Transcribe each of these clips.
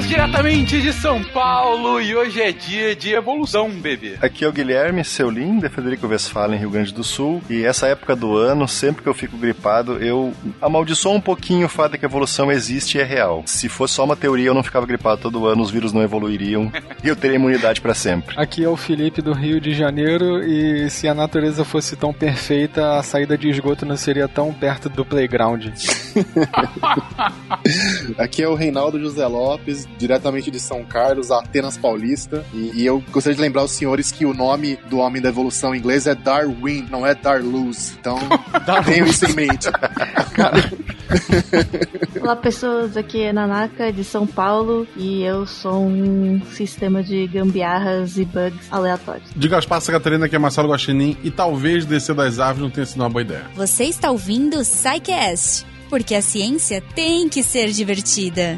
Diretamente de São Paulo e hoje é dia de evolução, bebê. Aqui é o Guilherme, seu lindo, Federico Westphalen, Rio Grande do Sul. E essa época do ano, sempre que eu fico gripado, eu amaldiçoo um pouquinho o fato de que a evolução existe e é real. Se fosse só uma teoria, eu não ficava gripado todo ano, os vírus não evoluiriam e eu teria imunidade para sempre. Aqui é o Felipe do Rio de Janeiro e se a natureza fosse tão perfeita, a saída de esgoto não seria tão perto do playground. Aqui é o Reinaldo José Lopes, diretamente de São Carlos, Atenas Paulista. E, e, eu gostaria de lembrar os senhores que o nome do homem da evolução em inglês é Darwin, não é Darluz. Então, tenham isso em mente. Olá, pessoas. Aqui é Nanaka, de São Paulo. E eu sou um sistema de gambiarras e bugs aleatórios. De Gaspar Catarina, que é Marcelo Guaxinim. E talvez descer das árvores não tenha sido uma boa ideia. Você está ouvindo o Psycast porque a ciência tem que ser divertida.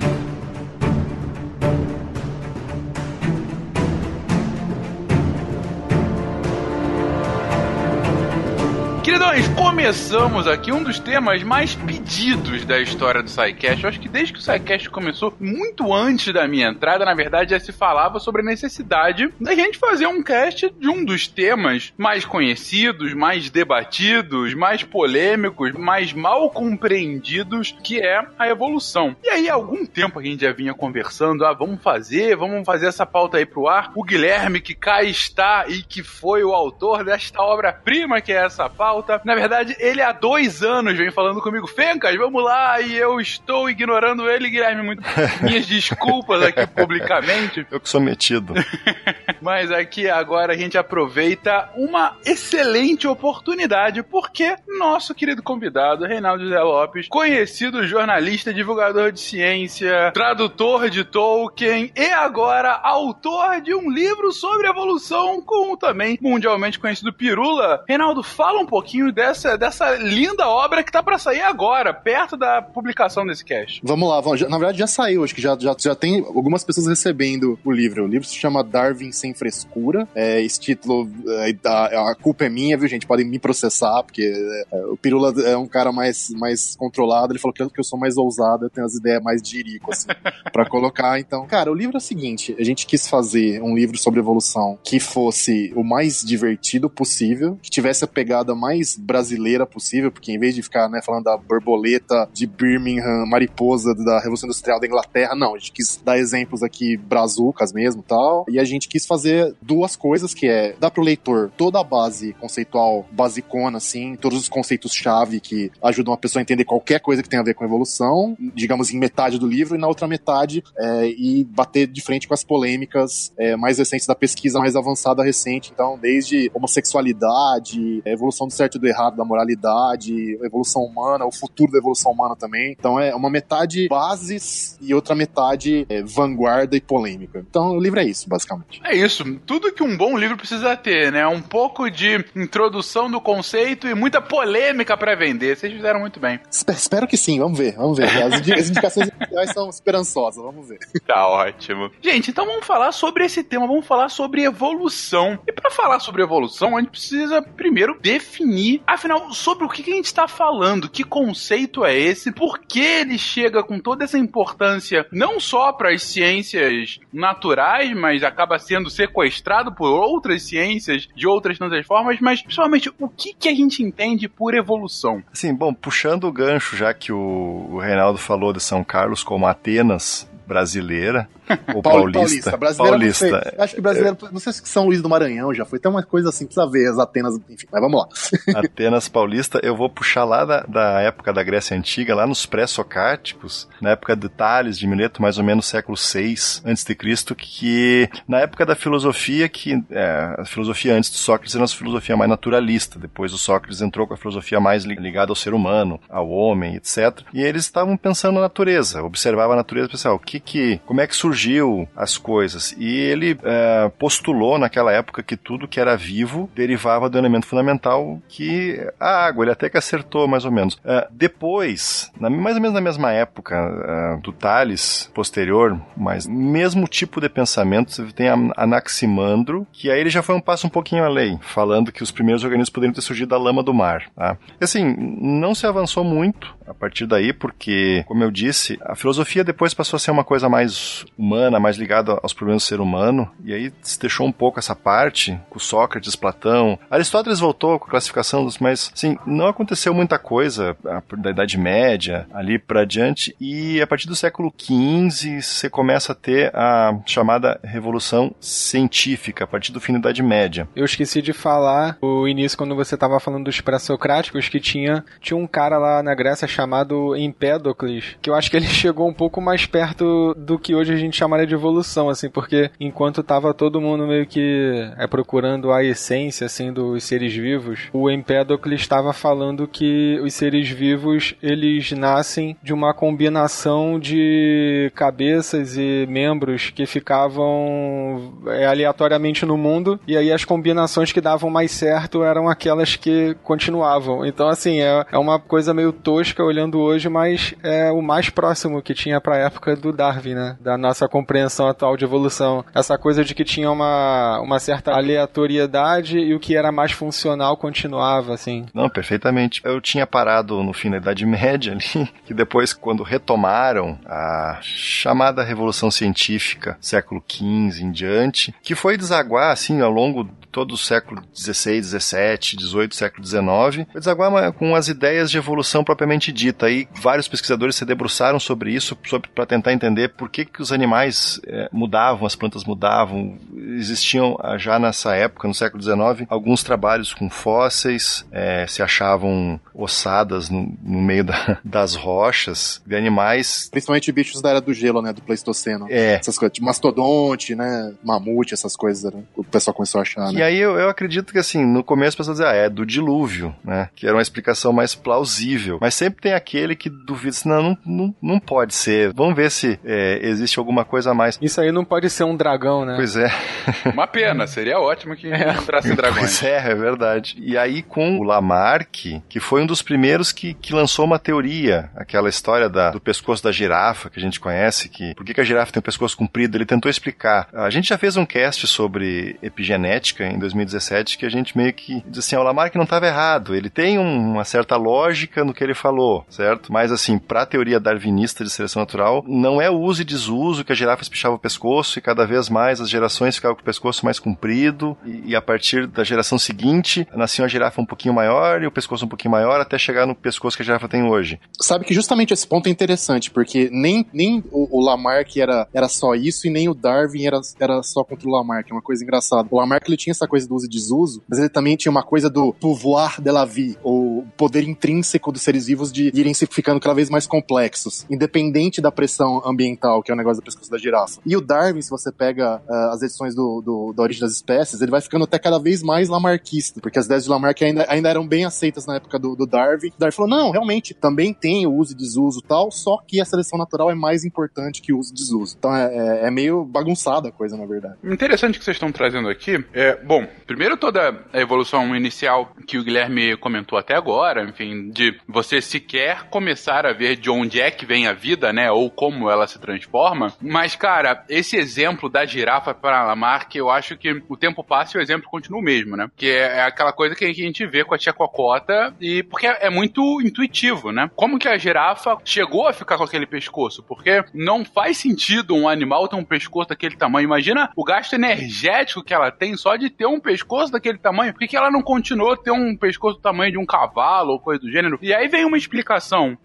Queridões, começamos aqui um dos temas mais pedidos da história do SciCast. Eu acho que desde que o SciCast começou, muito antes da minha entrada, na verdade, já se falava sobre a necessidade da gente fazer um cast de um dos temas mais conhecidos, mais debatidos, mais polêmicos, mais mal compreendidos, que é a evolução. E aí, há algum tempo a gente já vinha conversando, ah, vamos fazer, vamos fazer essa pauta aí pro ar. O Guilherme, que cá está e que foi o autor desta obra-prima que é essa pauta, pauta. Na verdade, ele há dois anos vem falando comigo, Fencas, vamos lá, e eu estou ignorando ele, Guilherme, muito minhas desculpas aqui publicamente. Eu que sou metido. Mas aqui agora a gente aproveita uma excelente oportunidade, porque nosso querido convidado, Reinaldo José Lopes, conhecido jornalista, divulgador de ciência, tradutor de Tolkien e agora autor de um livro sobre evolução com também mundialmente conhecido Pirula. Reinaldo, fala um pouquinho pouquinho dessa, dessa linda obra que tá para sair agora, perto da publicação desse cast. Vamos lá, vamos, na verdade já saiu, acho que já, já, já tem algumas pessoas recebendo o livro. O livro se chama Darwin Sem Frescura. É, esse título, é, a, a, culpa é minha, viu, gente? Podem me processar, porque é, o Pirula é um cara mais, mais controlado. Ele falou que eu, que eu sou mais ousado, eu tenho as ideias mais de irico, assim, pra colocar. Então, cara, o livro é o seguinte: a gente quis fazer um livro sobre evolução que fosse o mais divertido possível, que tivesse a pegada mais mais brasileira possível, porque em vez de ficar né, falando da borboleta de Birmingham, mariposa da Revolução Industrial da Inglaterra, não, a gente quis dar exemplos aqui brazucas mesmo tal, e a gente quis fazer duas coisas, que é dar pro leitor toda a base conceitual basicona, assim, todos os conceitos-chave que ajudam a pessoa a entender qualquer coisa que tem a ver com evolução, digamos, em metade do livro, e na outra metade, é, e bater de frente com as polêmicas é, mais recentes da pesquisa mais avançada recente, então, desde homossexualidade, evolução do certo e do errado, da moralidade, evolução humana, o futuro da evolução humana também. Então é uma metade bases e outra metade é, vanguarda e polêmica. Então o livro é isso, basicamente. É isso. Tudo que um bom livro precisa ter, né? Um pouco de introdução do conceito e muita polêmica para vender. Vocês fizeram muito bem. Espero que sim, vamos ver, vamos ver. As, as indicações iniciais são esperançosas, vamos ver. Tá ótimo. Gente, então vamos falar sobre esse tema, vamos falar sobre evolução. E para falar sobre evolução, a gente precisa primeiro definir afinal, sobre o que, a gente está falando, que conceito é esse, por que ele chega com toda essa importância, não só para as ciências naturais, mas acaba sendo sequestrado por outras ciências de outras tantas formas, mas principalmente o que, que a gente entende por evolução? Sim, bom, puxando o gancho, já que o, o Reinaldo falou de São Carlos como Atenas, brasileira ou paulista. Paulista. Brasileira, Paulista. Acho que brasileiro, não sei se São Luís do Maranhão já foi. Tem uma coisa assim, precisa ver as Atenas, enfim, mas vamos lá. Atenas Paulista, eu vou puxar lá da, da época da Grécia Antiga, lá nos pré-socráticos, na época de Tales, de Mileto, mais ou menos século 6 antes de Cristo, que na época da filosofia, que é, a filosofia antes do Sócrates era uma filosofia mais naturalista, depois o Sócrates entrou com a filosofia mais ligada ao ser humano, ao homem, etc. E eles estavam pensando na natureza, observava a natureza e pensava, o que que, como é que surgiu surgiu as coisas. E ele é, postulou naquela época que tudo que era vivo derivava do elemento fundamental que a água. Ele até que acertou mais ou menos. É, depois, na, mais ou menos na mesma época é, do Tales, posterior, mas mesmo tipo de pensamento, você tem Anaximandro, que aí ele já foi um passo um pouquinho além, falando que os primeiros organismos poderiam ter surgido da lama do mar. Tá? Assim, não se avançou muito a partir daí, porque, como eu disse, a filosofia depois passou a ser uma coisa mais humana, mais ligada aos problemas do ser humano, e aí se deixou um pouco essa parte com Sócrates, Platão. Aristóteles voltou com a classificação dos, mas assim, não aconteceu muita coisa da Idade Média ali para diante, e a partir do século XV você começa a ter a chamada Revolução Científica, a partir do fim da Idade Média. Eu esqueci de falar o início quando você estava falando dos pré-socráticos que tinha, tinha um cara lá na Grécia chamado Empédocles, que eu acho que ele chegou um pouco mais perto do que hoje a gente chamaria de evolução, assim, porque enquanto tava todo mundo meio que é, procurando a essência, assim, dos seres vivos, o Empédocles estava falando que os seres vivos, eles nascem de uma combinação de cabeças e membros que ficavam é, aleatoriamente no mundo, e aí as combinações que davam mais certo eram aquelas que continuavam. Então, assim, é, é uma coisa meio tosca olhando hoje, mas é o mais próximo que tinha pra época do Darwin, né? Da nossa compreensão atual de evolução. Essa coisa de que tinha uma, uma certa aleatoriedade e o que era mais funcional continuava, assim. Não, perfeitamente. Eu tinha parado no fim da Idade Média ali, que depois, quando retomaram a chamada Revolução Científica, século XV em diante, que foi desaguar, assim, ao longo todo o século XVI, XVII, XVIII, século XIX, foi desaguar com as ideias de evolução propriamente dita. Aí vários pesquisadores se debruçaram sobre isso para tentar entender por que, que os animais é, mudavam, as plantas mudavam. Existiam ah, já nessa época, no século XIX, alguns trabalhos com fósseis, é, se achavam ossadas no, no meio da, das rochas de animais. Principalmente bichos da era do gelo, né? Do Pleistoceno. É. Essas coisas, tipo mastodonte, né? Mamute, essas coisas, né? O pessoal começou a achar, né? E aí eu, eu acredito que assim, no começo as pessoas dizem, ah, é do dilúvio, né? Que era uma explicação mais plausível. Mas sempre tem aquele que duvida, assim, não, não, não, não pode ser. Vamos ver se é, existe alguma coisa a mais. Isso aí não pode ser um dragão, né? Pois é. Uma pena, seria ótimo que entrasse dragões. Pois é, é verdade. E aí com o Lamarck, que foi um dos primeiros que, que lançou uma teoria, aquela história da, do pescoço da girafa, que a gente conhece, que por que, que a girafa tem um pescoço comprido, ele tentou explicar. A gente já fez um cast sobre epigenética em 2017 que a gente meio que diz assim, o Lamarck não estava errado, ele tem um, uma certa lógica no que ele falou, certo? Mas assim, para a teoria darwinista de seleção natural, não é o uso e desuso que a girafa espichava o pescoço e cada vez mais as gerações ficavam com o pescoço mais comprido e, e a partir da geração seguinte nascia uma girafa um pouquinho maior e o pescoço um pouquinho maior até chegar no pescoço que a girafa tem hoje. Sabe que justamente esse ponto é interessante, porque nem, nem o, o Lamarck era, era só isso e nem o Darwin era, era só contra o Lamarck, é uma coisa engraçada. O Lamarck ele tinha essa coisa do uso e desuso, mas ele também tinha uma coisa do pouvoir de la vie, ou poder intrínseco dos seres vivos de irem se ficando cada vez mais complexos, independente da pressão ambiental, que é o negócio da pescoço da girafa. E o Darwin, se você pega uh, as edições do, do, da Origem das Espécies, ele vai ficando até cada vez mais lamarquista, porque as ideias de Lamarck ainda, ainda eram bem aceitas na época do, do Darwin. O Darwin falou, não, realmente, também tem o uso e desuso e tal, só que a seleção natural é mais importante que o uso e desuso. Então é, é, é meio bagunçada a coisa, na verdade. Interessante que vocês estão trazendo aqui. É, bom, primeiro toda a evolução inicial que o Guilherme comentou até agora, enfim, de você sequer começar a ver de onde é que vem a vida, né, ou como ela se transforma. Mas, cara, esse exemplo da girafa para Lamarck, eu acho que o tempo passa e o exemplo continua o mesmo, né? Que é, é aquela coisa que a gente vê com a tia Cocota e porque é muito intuitivo, né? Como que a girafa chegou a ficar com aquele pescoço? Porque não faz sentido um animal ter um pescoço daquele tamanho. Imagina o gasto energético que ela tem só de ter um pescoço daquele tamanho. Por que, que ela não continuou a ter um pescoço do tamanho de um cavalo ou coisa do gênero? E aí vem uma explicação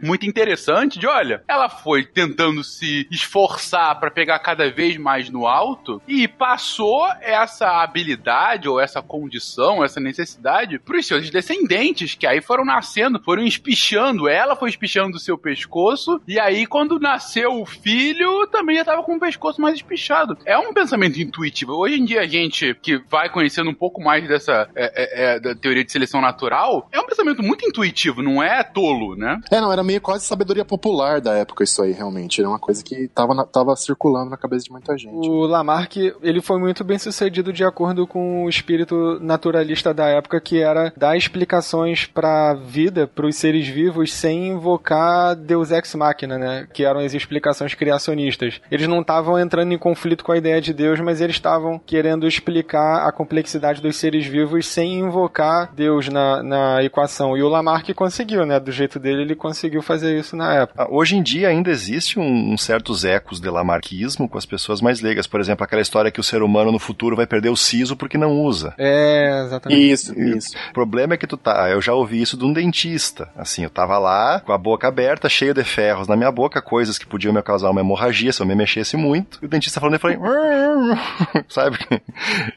muito interessante de, olha, ela foi tentando se esforçar para pegar cada vez mais no alto e passou essa habilidade ou essa condição, essa necessidade para os seus descendentes, que aí foram nascendo, foram espichando. Ela foi espichando o seu pescoço e aí quando nasceu o filho, também já estava com o pescoço mais espichado. É um pensamento intuitivo. Hoje em dia a gente que vai conhecendo um pouco mais dessa é, é, é, da teoria de seleção natural, é um pensamento muito intuitivo, não é tolo, né? É, não, era meio quase sabedoria popular da época isso aí, realmente. Era uma coisa que tava, na, tava circulando na cabeça de muita gente. O Lamarck, ele foi muito bem sucedido de acordo com o espírito naturalista da época, que era dar explicações pra vida, pros seres vivos, sem invocar Deus Ex Machina, né? Que eram as explicações criacionistas. Eles não estavam entrando em conflito com a ideia de Deus, mas eles estavam querendo explicar a complexidade dos seres vivos sem invocar Deus na, na equação. E o Lamarck conseguiu, né? Do jeito dele, ele conseguiu fazer isso na época. Ah, Hoje em dia ainda existe um, um certos ecos de lamarquismo com as pessoas mais leigas. Por exemplo, aquela história que o ser humano no futuro vai perder o siso porque não usa. É, exatamente. Isso, isso. O problema é que tu tá. Eu já ouvi isso de um dentista. Assim, eu tava lá com a boca aberta, cheio de ferros na minha boca, coisas que podiam me causar uma hemorragia se eu me mexesse muito. E o dentista falando, eu falei, sabe?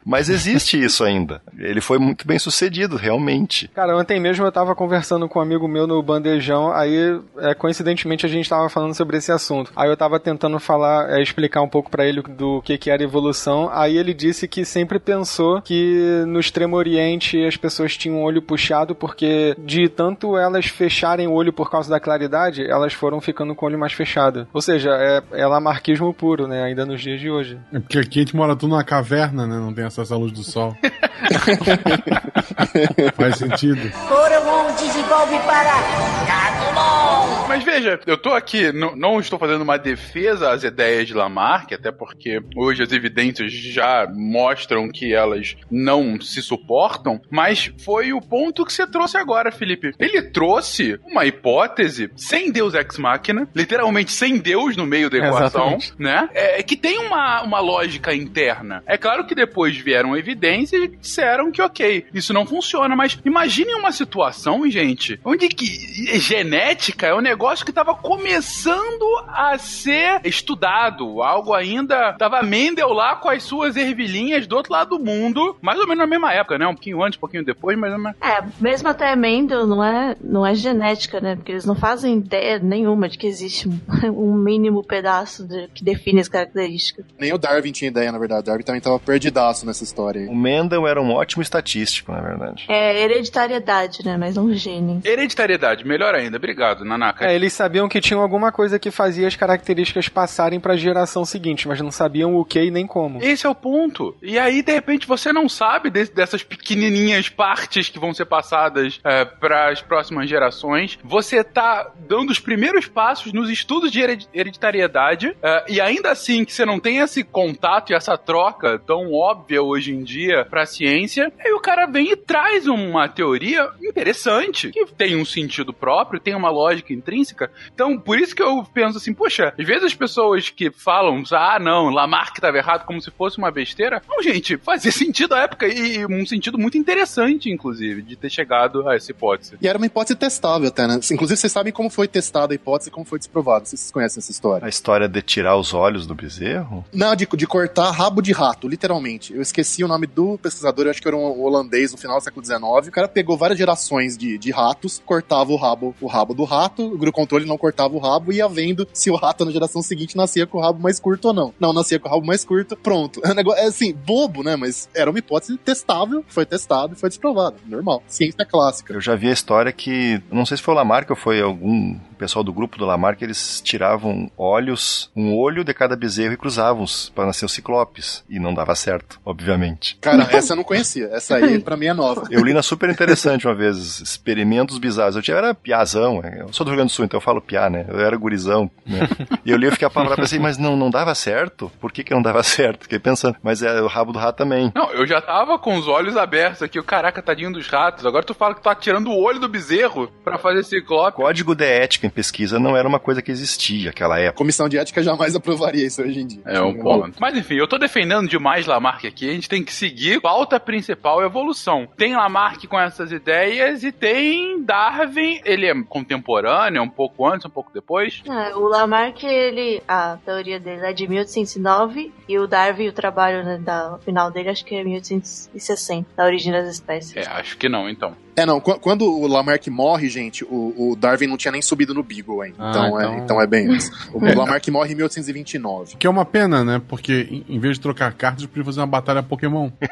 Mas existe isso ainda. Ele foi muito bem sucedido, realmente. Cara, ontem mesmo eu tava conversando com um amigo meu no bandejão, aí é, coincidentemente a gente tava falando sobre esse assunto. Aí eu tava tentando falar, é, explicar um pouco pra ele do que que era evolução, aí ele disse que sempre pensou que no Extremo Oriente as pessoas tinham o olho puxado porque de tanto elas fecharem o olho por causa da claridade, elas foram ficando com o olho mais fechado. Ou seja, é, é lamarquismo puro, né, ainda nos dias de hoje. É porque aqui a gente mora tudo numa caverna, né? Não tem acesso à luz do sol. Faz sentido. Coromon desenvolve para. Mas veja, eu tô aqui, não, não estou fazendo uma defesa às ideias de Lamarck, até porque hoje as evidências já mostram que elas não se suportam, mas foi o ponto que você trouxe agora, Felipe. Ele trouxe uma hipótese sem Deus ex machina, literalmente sem Deus no meio da equação, Exatamente. né? É, que tem uma, uma lógica interna. É claro que depois vieram evidências e disseram que, ok, isso não funciona, mas imagine uma situação, gente, onde que genética é um negócio que estava começando a ser estudado. Algo ainda. Tava Mendel lá com as suas ervilhinhas do outro lado do mundo, mais ou menos na mesma época, né? Um pouquinho antes, um pouquinho depois, mas. É, mesmo até Mendel não é, não é genética, né? Porque eles não fazem ideia nenhuma de que existe um, um mínimo pedaço de- que define as características. Nem o Darwin tinha ideia, na verdade. O Darwin também tava perdidaço nessa história aí. O Mendel era um ótimo estatístico, na verdade. É hereditariedade, né? Mas não gene. Hereditariedade, melhor ainda. Obrigado, Nanaka. É, eles sabiam que tinha alguma coisa que fazia as características passarem pra geração seguinte, mas não sabiam o que e nem como. Esse é o ponto. E aí, de repente, você não sabe de- dessas pequenininhas partes que vão ser passadas para as próximas gerações. Você tá dando os primeiros passos nos estudos de hered- hereditariedade é, e ainda assim que você não tem esse contato e essa troca tão óbvia hoje em dia para a ciência, aí o cara vem e traz uma teoria interessante que tem um sentido próprio, tem uma lógica intrínseca. Então, por isso que eu penso assim, poxa, às vezes as pessoas que falam, ah, não, Lamarck estava errado como se fosse uma besteira. Não, gente, fazia sentido à época e um sentido muito interessante, inclusive, de ter chegado a essa hipótese. E era uma hipótese testável até, né? Inclusive, vocês sabem como foi testada a hipótese e como foi desprovada. Vocês conhecem essa história. A história de tirar os olhos do bezerro? Não, de, de cortar rabo de rato, literalmente. Eu esqueci o nome do pesquisador, eu acho que era um holandês no final do século XIX. O cara pegou várias gerações de, de ratos, cortava o rabo, o rabo do rato, o controle não cortava o rabo e ia vendo se o rato na geração seguinte nascia com o rabo mais curto ou não. Não, nascia com o rabo mais curto, pronto. É um negócio, é assim, bobo, né? Mas era uma hipótese testável, foi testado e foi desprovado. Normal. Ciência clássica. Eu já vi a história que, não sei se foi o Lamarck ou foi algum pessoal do grupo do Lamarck, eles tiravam olhos, um olho de cada bezerro e cruzavam-os para nascer os ciclopes. E não dava certo, obviamente. Cara, essa eu não conhecia. Essa aí, pra mim, é nova. Eu li na super interessante uma vez, experimentos bizarros. Eu tinha, era piazão, é, eu sou do Rio Grande do Sul, então eu falo piá, né? Eu era gurizão, né? E eu li, eu fiquei a palavra pensei, mas não, não dava certo? Por que que não dava certo? Fiquei pensando, mas é o rabo do rato também. Não, eu já tava com os olhos abertos aqui, o caraca, tadinho dos ratos. Agora tu fala que tá tirando o olho do bezerro pra fazer ciclope. Código de ética em pesquisa não era uma coisa que existia naquela época. Comissão de ética jamais aprovaria isso hoje em dia. É um ponto. Mas enfim, eu tô defendendo demais Lamarck aqui. A gente tem que seguir. Pauta principal é evolução. Tem Lamarck com essas ideias e tem Darwin. Ele é contemporâneo, um pouco antes, um pouco depois. É, o Lamarck, ele, a teoria dele é de 1809 e o Darwin, o trabalho né, da, o final dele, acho que é 1860, da origem das espécies. É, acho que não, então. É, não, qu- quando o Lamarck morre, gente, o, o Darwin não tinha nem subido no Beagle ainda. Ah, então, É, então- então é bem antes. O Lamarck morre em 1829. Que é uma pena, né? Porque em- vez de trocar cartas, podia fazer uma batalha Pokémon.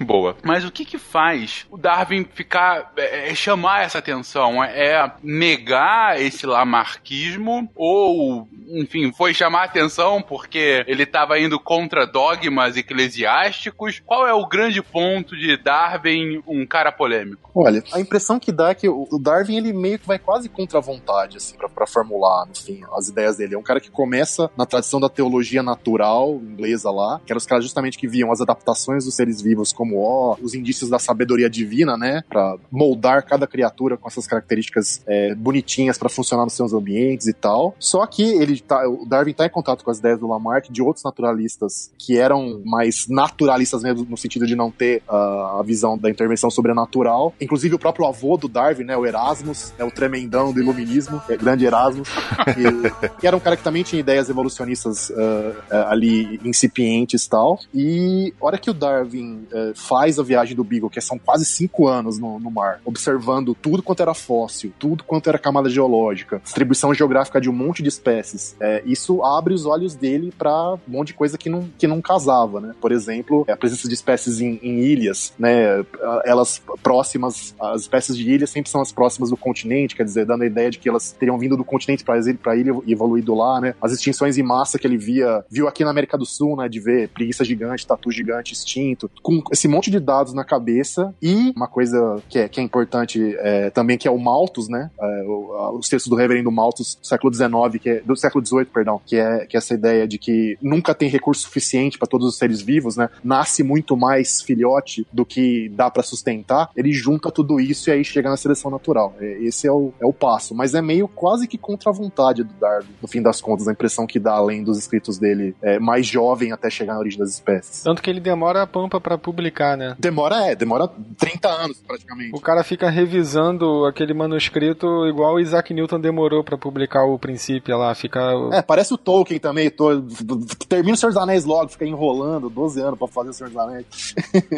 Boa. Mas o que que faz o Darwin ficar, é, é chamar essa atenção? É negar esse lamarquismo ou, enfim, foi chamar atenção porque ele estava indo contra dogmas eclesiásticos? Qual é o grande ponto de Darwin um cara polêmico? Olha, a impressão que dá é que o Darwin, ele meio que vai quase contra a vontade, assim, pra, pra formular, no fim, as ideias dele. É um cara que começa na tradição da teologia natural, inglesa lá, que eram os caras justamente que viam as adaptações dos seres vivos como, ó, os indícios da sabedoria divina, né, pra moldar cada criatura com essas características é, bonitinhas para funcionar nos seus ambientes e tal. Só que ele tá, o Darwin tá em contato com as ideias do Lamarck de outros naturalistas que eram mais naturalistas mesmo, no sentido de não ter uh, a visão da intervenção sobrenatural. Inclusive o próprio avô do Darwin, né, o Erasmus, é o tremendão do iluminismo, é grande Erasmus, que, que, era um cara que também tinha ideias evolucionistas uh, uh, ali incipientes e tal. E a hora que o Darwin faz a viagem do Beagle, que são quase cinco anos no, no mar, observando tudo quanto era fóssil, tudo quanto era camada geológica, distribuição geográfica de um monte de espécies, é, isso abre os olhos dele para um monte de coisa que não, que não casava, né? Por exemplo, a presença de espécies em, em ilhas, né? Elas próximas, as espécies de ilhas sempre são as próximas do continente, quer dizer, dando a ideia de que elas teriam vindo do continente para a ilha e evoluído lá, né? As extinções em massa que ele via, viu aqui na América do Sul, né? De ver preguiça gigante, tatu gigante extinto, com esse monte de dados na cabeça e uma coisa que é, que é importante é, também, que é o Malthus, né? É, os textos do reverendo Malthus século XIX, que é, do século XVIII, perdão, que é, que é essa ideia de que nunca tem recurso suficiente para todos os seres vivos, né? Nasce muito mais filhote do que dá para sustentar. Ele junta tudo isso e aí chega na seleção natural. É, esse é o, é o passo. Mas é meio quase que contra a vontade do Darwin, no fim das contas, a impressão que dá, além dos escritos dele, é mais jovem até chegar na origem das espécies. Tanto que ele demora a pampa para publicar, né? Demora, é, demora 30 anos praticamente. O cara fica revisando aquele manuscrito igual o Isaac Newton demorou para publicar o princípio lá, fica... É, parece o Tolkien também, tô, termina o Senhor dos Anéis logo, fica enrolando 12 anos para fazer o Senhor dos Anéis.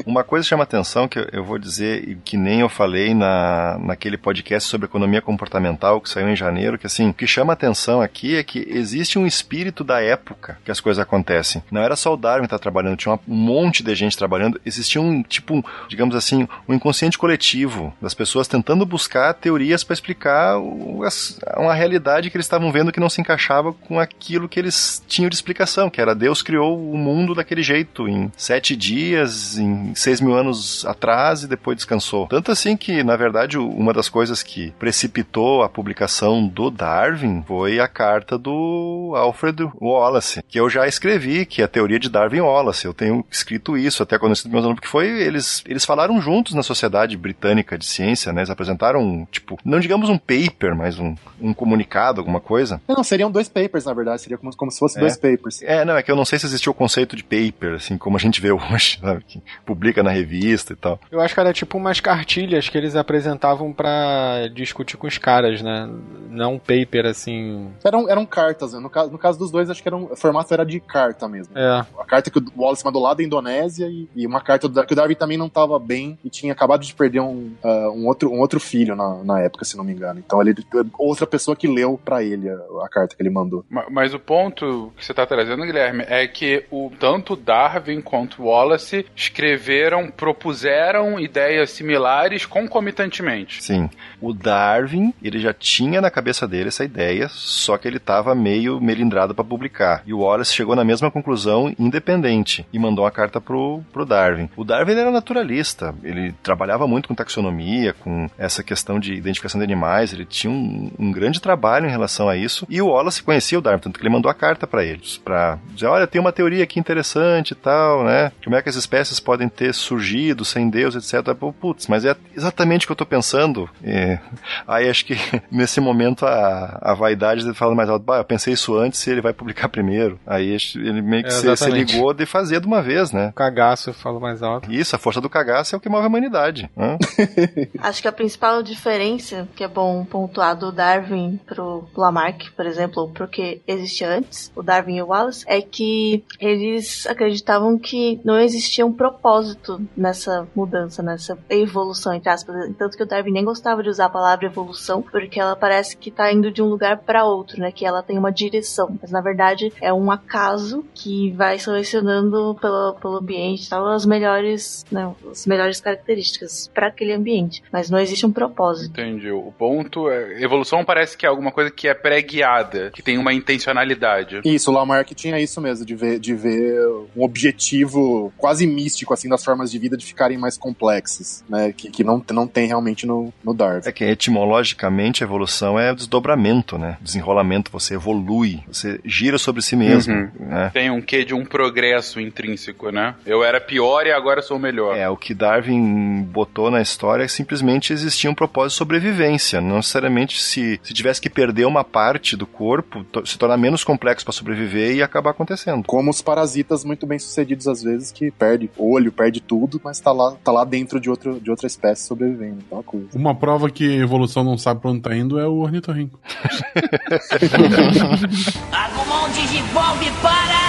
Uma coisa chama atenção que eu vou dizer, que nem eu falei na, naquele podcast sobre economia comportamental que saiu em janeiro, que assim, o que chama atenção aqui é que existe um espírito da época que as coisas acontecem. Não era só o Darwin que tá trabalhando, tinha um monte de gente trabalhando, existia um, tipo, digamos assim, um inconsciente coletivo das pessoas tentando buscar teorias para explicar uma realidade que eles estavam vendo que não se encaixava com aquilo que eles tinham de explicação, que era Deus criou o mundo daquele jeito, em sete dias, em seis mil anos atrás e depois descansou. Tanto assim que, na verdade, uma das coisas que precipitou a publicação do Darwin foi a carta do Alfred Wallace, que eu já escrevi, que é a teoria de Darwin-Wallace. Eu tenho escrito isso até quando eu escrevi meus alunos, porque foi, eles, eles falaram juntos na Sociedade Britânica de Ciência, né? Eles apresentaram, tipo, não digamos um paper, mas um, um comunicado, alguma coisa. Não, seriam dois papers, na verdade, seria como, como se fosse é. dois papers. É, não, é que eu não sei se existiu o conceito de paper, assim, como a gente vê hoje, sabe? Que publica na revista e tal. Eu acho que era tipo umas cartilhas que eles apresentavam para discutir com os caras, né? Não um paper, assim... Eram, eram cartas, né? No caso, no caso dos dois, acho que era um, o formato era de carta mesmo. É. A carta que o Wallace mandou lá da Indonésia e, e uma carta do, que o Darwin também não estava bem e tinha acabado de perder um, uh, um, outro, um outro filho na, na época, se não me engano. Então ele outra pessoa que leu para ele a, a, carta que ele mandou. Mas, mas, o ponto que você tá trazendo, Guilherme, é que o tanto Darwin quanto Wallace escreveram, propuseram ideias similares concomitantemente. Sim. O Darwin, ele já tinha na cabeça dele essa ideia, só que ele estava meio melindrado para publicar. E o Wallace chegou na mesma conclusão independente e mandou uma carta pro, pro Darwin. O Darwin era naturalista, ele trabalhava muito com taxonomia, com essa questão de identificação de animais, ele tinha um, um grande trabalho em relação a isso. E o Wallace conhecia o Darwin, tanto que ele mandou a carta para eles, para dizer, olha, tem uma teoria aqui interessante e tal, né? Como é que as espécies podem ter surgido sem Deus, etc. Putz, mas é exatamente o que eu tô pensando. É. Aí acho que nesse momento a, a vaidade dele fala mais alto, bah, eu pensei isso antes e ele vai publicar primeiro. Aí ele meio que é, se, se, ligou de fazer de uma vez, né? O cagaço falou mais alto. Isso, a força do cagaço é o que move a humanidade. acho que a principal diferença, que é bom pontuar do Darwin pro Lamarck, por exemplo, porque existe antes, o Darwin e o Wallace, é que eles acreditavam que não existia um propósito nessa mudança, nessa evolução, entre aspas. Tanto que o Darwin nem gostava de usar a palavra evolução, porque ela parece que tá indo de um lugar para outro, né? Que ela tem uma direção. Mas na verdade é um acaso que vai selecionando pelo, pelo ambiente tal, as melhores, né, as melhores características para aquele ambiente. Mas não existe um propósito. Entendi. O ponto é. Evolução parece que é alguma coisa que é pré-guiada, que tem uma intencionalidade. Isso, o Lamarck tinha isso mesmo, de ver, de ver um objetivo quase místico, assim, das formas de vida de ficarem mais complexas, né? Que, que não, não tem realmente no, no Darwin. É que etimologicamente a evolução é o desdobramento, né? Desenrolamento, você evolui, você gira sobre si mesmo. Uhum. Né? Tem um quê de um progresso intrínseco, né? Eu era pior e agora sou melhor. É, o que Darwin botou na história é que simplesmente existia um propósito de sobrevivência. Não necessariamente se, se tivesse que perder uma parte do corpo, to- se tornar menos complexo para sobreviver e acabar acontecendo. Como os parasitas muito bem sucedidos às vezes, que perde olho, perde tudo, mas tá lá, tá lá dentro de, outro, de outra espécie sobrevivendo. Então, é uma coisa. Uma prova que a evolução não sabe pra onde tá indo é o ornitorrinco. Agumon Digivolve para!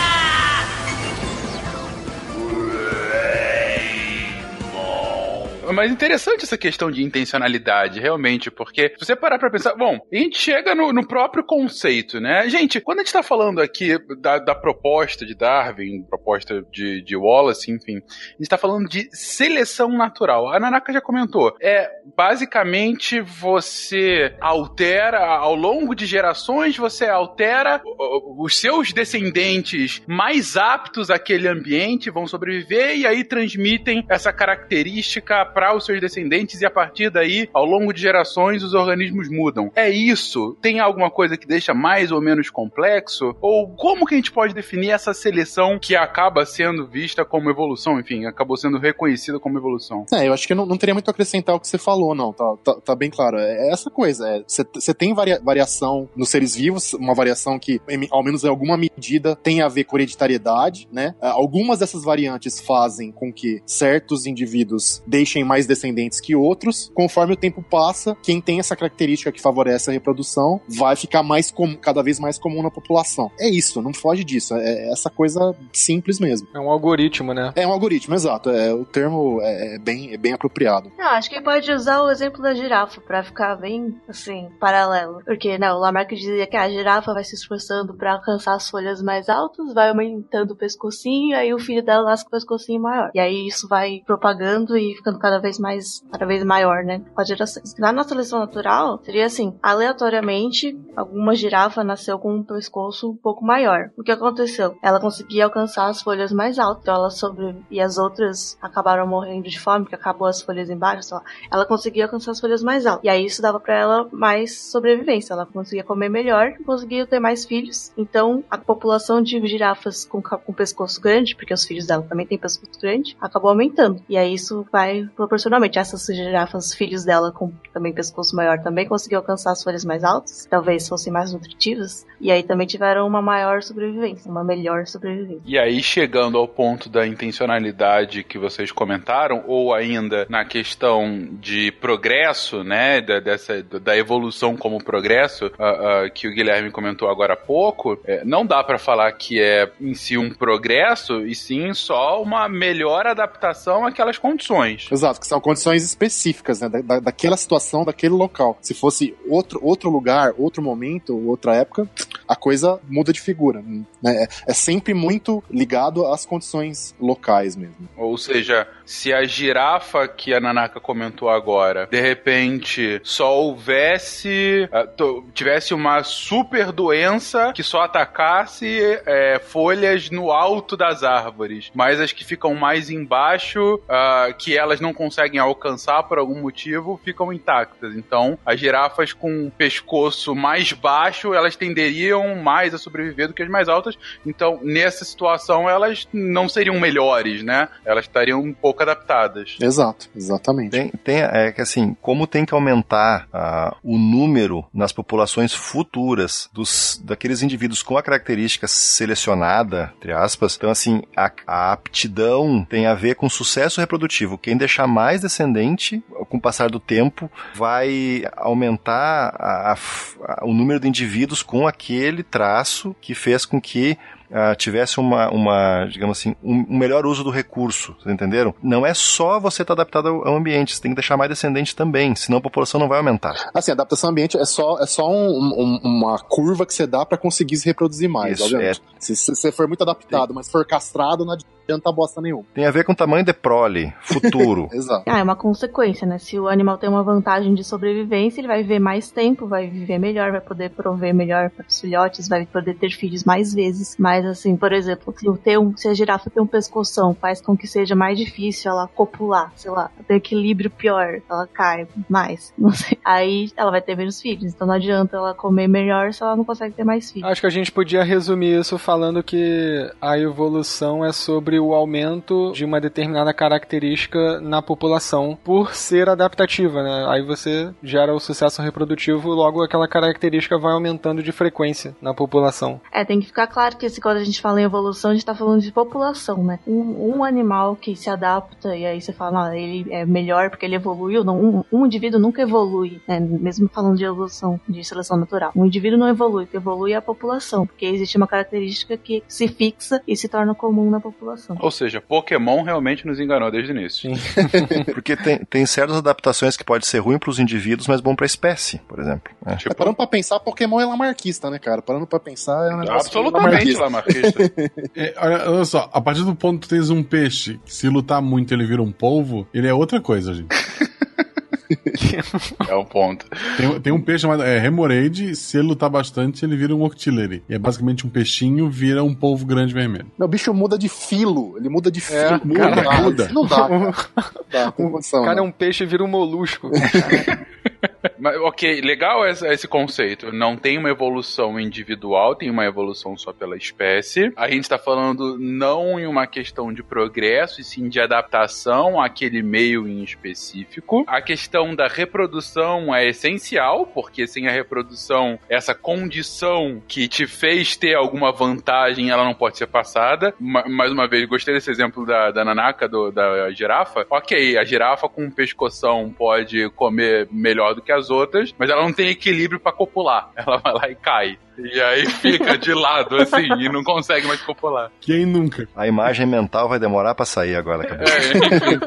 Mas interessante essa questão de intencionalidade, realmente, porque se você parar pra pensar, bom, a gente chega no, no próprio conceito, né? Gente, quando a gente tá falando aqui da, da proposta de Darwin, proposta de, de Wallace, enfim, a gente tá falando de seleção natural. A Nanaka já comentou, é basicamente você altera, ao longo de gerações, você altera os seus descendentes mais aptos àquele ambiente, vão sobreviver e aí transmitem essa característica para os seus descendentes e a partir daí, ao longo de gerações, os organismos mudam. É isso? Tem alguma coisa que deixa mais ou menos complexo? Ou como que a gente pode definir essa seleção que acaba sendo vista como evolução, enfim, acabou sendo reconhecida como evolução? É, eu acho que não, não teria muito a acrescentar o que você falou, não. Tá, tá, tá bem claro. É essa coisa. é, Você você tem varia- variação nos seres vivos, uma variação que, em- ao menos em alguma medida, tem a ver com hereditariedade, né? Ah, Algumas dessas variantes fazem com que certos indivíduos deixem mais descendentes que outros. Conforme o tempo passa, quem tem essa característica que favorece a reprodução vai ficar mais comum, cada vez mais comum na população. É isso, não foge disso. É essa coisa simples mesmo. É um algoritmo, né? É um algoritmo, exato. É, o termo é, é bem, é bem apropriado. Não, acho que pode usar o exemplo da girafa pra ficar bem, assim, paralelo. Porque, né, o Lamarck dizia que a girafa vai se esforçando pra alcançar as folhas mais altas, vai aumentando o pescocinho, aí o filho dela nasce com o pescocinho maior. E aí isso vai propagando e ficando cada vez mais, cada vez maior, né, com as gerações. Na nossa seleção natural, seria assim, aleatoriamente, alguma girafa nasceu com um pescoço um pouco maior. O que aconteceu? Ela conseguia alcançar as folhas mais altas, então ela e as outras acabaram morrendo de fome, porque acabou as folhas embaixo, lá ela conseguia alcançar as folhas mais altas. E aí isso dava pra ela mais sobrevivência. Ela conseguia comer melhor, conseguia ter mais filhos. Então a população de girafas com, com pescoço grande, porque os filhos dela também têm pescoço grande, acabou aumentando. E aí isso vai proporcionalmente. Essas girafas, filhos dela com também pescoço maior, também conseguiam alcançar as folhas mais altas, talvez fossem mais nutritivas. E aí também tiveram uma maior sobrevivência, uma melhor sobrevivência. E aí, chegando ao ponto da intencionalidade que vocês comentaram, ou ainda na questão de progresso, né, da, dessa, da evolução como progresso, ah, ah, que o Guilherme comentou agora há pouco, é, não dá pra falar que é em si um progresso, e sim só uma melhor adaptação àquelas condições. Exato, que são condições específicas, né? Da, da- daquela situação, daquele local. Se fosse outro, outro lugar, outro momento, outra época, a coisa muda de figura. Né? É, é sempre muito ligado às condições locais mesmo. Ou seja, se a girafa que a Nanaka comentou agora, de repente, só houvesse. ah, tivesse uma super doença que só atacasse é, folhas no alto das árvores, mas as que ficam mais embaixo, ah, que elas não conseguem alcançar por algum motivo, ficam intactas. Então, as girafas com um pescoço mais baixo, elas tenderiam mais a sobreviver do que as mais altas. Então, nessa situação, elas não seriam melhores, né? Elas estariam um pouco adaptadas. Exato, exatamente. Tem, tem, é que assim, como tem que aumentar ah, o número nas populações futuras dos, daqueles indivíduos com a característica selecionada, entre aspas, então assim, a, a aptidão tem a ver com sucesso reprodutivo. Quem deixar mais descendente, com o passar do tempo, vai aumentar a- a o número de indivíduos com aquele traço que fez com que ah, tivesse uma, uma, digamos assim, um, um melhor uso do recurso, vocês entenderam? Não é só você estar adaptado ao, ao ambiente, você tem que deixar mais descendente também, senão a população não vai aumentar. Assim, adaptação ao ambiente é só, é só um- um- uma curva que você dá pra conseguir se reproduzir mais, Isso, obviamente. Se se você for muito adaptado, mas for castrado, não adianta adianta bosta nenhuma. Tem a ver com o tamanho de prole, futuro. Exato. Ah, é uma consequência, né? Se o animal tem uma vantagem de sobrevivência, ele vai viver mais tempo, vai viver melhor, vai poder prover melhor para os filhotes, vai poder ter filhos mais vezes. Mas, assim, por exemplo, se, ter um, se a girafa tem um pescoção, faz com que seja mais difícil ela copular, sei lá, ter equilíbrio pior, ela cai mais, não sei. Aí ela vai ter menos filhos, então não adianta ela comer melhor se ela não consegue ter mais filhos. Acho que a gente podia resumir isso falando que a evolução é sobre o aumento de uma determinada característica na população por ser adaptativa, né? Aí você gera o sucesso reprodutivo, logo aquela característica vai aumentando de frequência na população. É, tem que ficar claro que quando a gente fala em evolução, a gente tá falando de população, né? Um, um animal que se adapta e aí você fala, não, ele é melhor porque ele evoluiu, não, um, um indivíduo nunca evolui, né? Mesmo falando de evolução, de seleção natural. Um indivíduo não evolui, o que evolui é a população, porque existe uma característica que se fixa e se torna comum na população. Ou seja, Pokémon realmente nos enganou desde o início. Porque tem, tem certas adaptações que pode ser ruim pros indivíduos, mas bom pra espécie, por exemplo. É. É, Tipo, parando pra pensar, Pokémon é lamarquista, né, cara? Parando pra pensar, é um negócio absolutamente lamarquista. lamarquista. É, olha, olha só, a partir do ponto que tu tens um peixe, que se lutar muito ele vira um polvo, ele é outra coisa, gente. É o ponto. Tem, tem um peixe chamado é, Remoraid, se ele lutar bastante, ele vira um Octillery. E é basicamente um peixinho, vira um polvo grande vermelho. Meu, o bicho muda de filo, ele muda de filo. É, não cara, dá, muda. Não dá, cara. Não dá. O cara é não. um peixe e vira um molusco. Mas, ok, legal esse, esse conceito. Não tem uma evolução individual, tem uma evolução só pela espécie. A gente tá falando não em uma questão de progresso, e sim de adaptação àquele meio em específico. A questão da reprodução é essencial, porque sem a reprodução, essa condição que te fez ter alguma vantagem, ela não pode ser passada. Ma- mais uma vez, gostei desse exemplo da, da do- da girafa. Ok, a girafa com um pescoção pode comer melhor do que as outras, mas ela não tem equilíbrio pra copular. Ela vai lá e cai. E aí fica de lado, assim, e não consegue mais copular. Quem nunca? A imagem mental vai demorar pra sair agora, cabeça. É, enfim.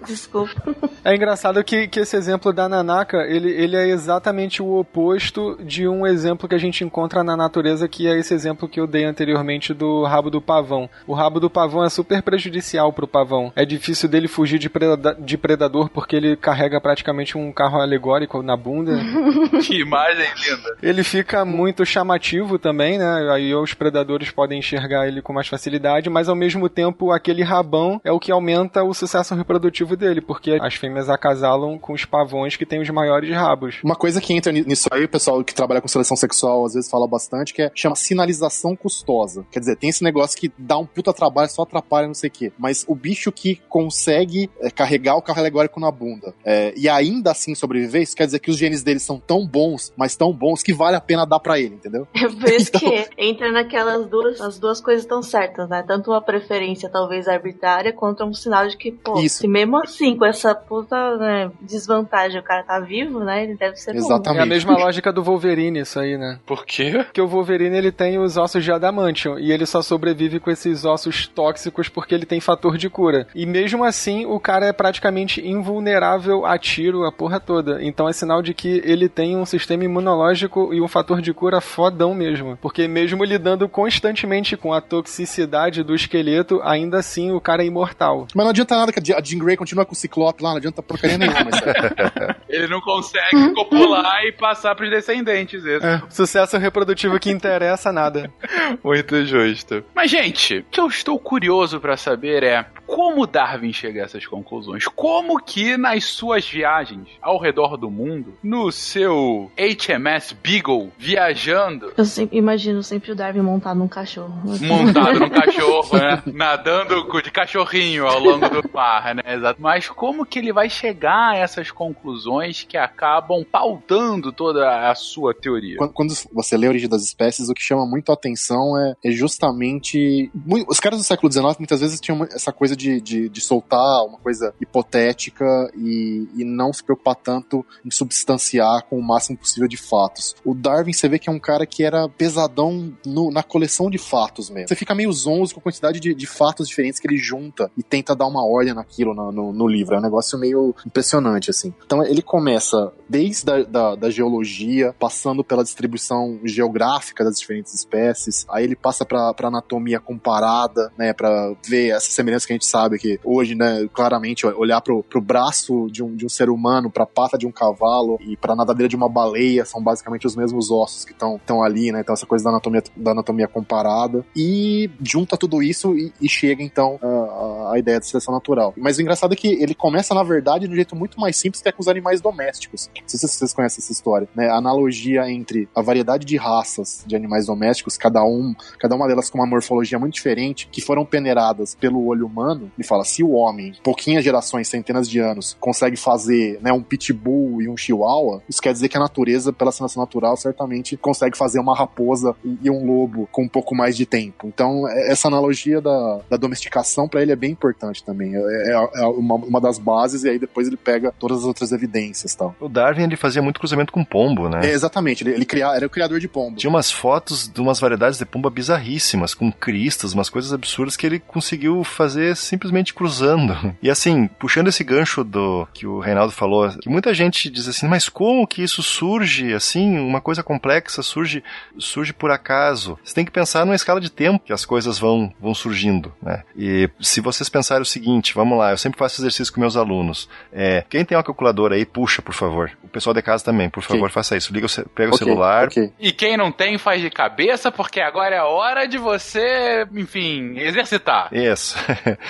Desculpa. É engraçado que, que esse exemplo da Nanaka, ele, ele é exatamente o oposto de um exemplo que a gente encontra na natureza, que é esse exemplo que eu dei anteriormente do rabo do pavão. O rabo do pavão é super prejudicial pro pavão. É difícil dele fugir de, preda de predador porque ele carrega praticamente um carro alegórico na bunda. que imagem linda. Ele fica muito chamativo também, né? Aí os predadores podem enxergar ele com mais facilidade, mas ao mesmo tempo aquele rabão é o que aumenta o sucesso reprodutivo dele, porque as fêmeas acasalam com os pavões que têm os maiores rabos. Uma coisa que entra ni- nisso aí, o pessoal que trabalha com seleção sexual às vezes fala bastante, que é chama sinalização custosa. Quer dizer, tem esse negócio que dá um puta trabalho, só atrapalha, não sei o quê. Mas o bicho que consegue é, carregar o carro alegórico na bunda é, e ainda assim sobreviver, isso quer dizer que os genes dele são tão bons, mas tão bons que vale a pena dar pra ele, entendeu? É por isso que entra naquelas duas, as duas coisas tão certas, né? Tanto uma preferência talvez arbitrária, quanto um sinal de que, pô, Isso. se mesmo assim, com essa puta né, desvantagem, o cara tá vivo, né? Ele deve ser bom. Exatamente. É a mesma lógica do Wolverine isso aí, né? Por quê? Porque o Wolverine ele tem os ossos de adamantium e ele só sobrevive com esses ossos tóxicos porque ele tem fator de cura. E mesmo assim, o cara é praticamente invulnerável a tiro, a porra toda. Então é sinal de que ele tem um sistema imunológico e um fator de cura fodão mesmo. Porque mesmo lidando constantemente com a toxicidade do esqueleto, ainda assim o cara é imortal. Mas não adianta nada que a Jean Grey continua com o Ciclope lá, não adianta porcaria nenhuma. Ele não consegue copular e passar pros descendentes. Isso. É, sucesso reprodutivo que interessa nada. Muito justo. Mas, gente, o que eu estou curioso pra saber é como Darwin chega a essas conclusões. Como que nas suas viagens ao redor do mundo, no seu HMS Beagle, viajando, Eu sempre, imagino sempre o Darwin montado num cachorro. montado num cachorro, né? Nadando de cachorrinho ao longo do mar, né? Exato. Mas como que ele vai chegar a essas conclusões que acabam pautando toda a sua teoria? Quando, quando você lê a origem das espécies, o que chama muito a atenção é, é justamente. os caras do século XIX muitas vezes tinham essa coisa de, de, de soltar uma coisa hipotética e, e não se preocupar tanto em substanciar com o máximo possível de fatos. O Darwin, você vê que é um cara que era pesadão no- na coleção de fatos mesmo. Você fica meio zonzo com a quantidade de, de fatos diferentes que ele junta e tenta dar uma ordem naquilo no, no- no livro. É um negócio meio impressionante, assim. Então ele começa desde a da, da geologia, passando pela distribuição geográfica das diferentes espécies, aí ele passa para anatomia comparada, né, para ver essa semelhança que a gente sabe que hoje, né, claramente olhar pro, pro braço de um, de um ser humano, pra pata de um cavalo e pra nadadeira de uma baleia, são basicamente os mesmos ossos que estão ali, né, então essa coisa da anatomia, da anatomia comparada, e junta tudo isso e, e chega então a, a, ideia de seleção natural. Mas o engraçado é que ele começa, na verdade, de um jeito muito mais simples que é com os animais domésticos. Não sei se vocês conhecem essa história, né, a analogia entre a variedade de raças de animais domésticos, cada um, cada uma delas com uma morfologia muito diferente, que foram peneiradas pelo olho humano, ele fala, se o homem, pouquinhas gerações, centenas de anos, consegue fazer né, um pitbull e um chihuahua, isso quer dizer que a natureza, pela seleção natural, certamente consegue fazer uma raposa e um lobo com um pouco mais de tempo. Então, é, essa analogia da, da domesticação para ele é bem importante também. É, é, é uma, uma, das bases, e aí depois ele pega todas as outras evidências tal. O Darwin ele fazia muito cruzamento com pombo, né? É, exatamente, ele, ele cria, era o criador de pombo. Tinha umas fotos de umas variedades de pomba bizarríssimas, com cristas, umas coisas absurdas que ele conseguiu fazer simplesmente cruzando. E assim, puxando esse gancho do que o Reinaldo falou, que muita gente diz assim, mas como que isso surge assim, uma coisa complexa surge surge por acaso? Você tem que pensar numa escala de tempo que as coisas vão vão surgindo, né? E se vocês pensarem o seguinte, vamos lá, eu sempre faço exercício com meus alunos. É, quem tem uma calculadora aí, puxa, por favor. O pessoal de casa também, por favor, faça isso. Liga, pega okay, o celular. Okay. E quem não tem, faz de cabeça, porque agora é a hora de você, enfim, exercitar. Isso.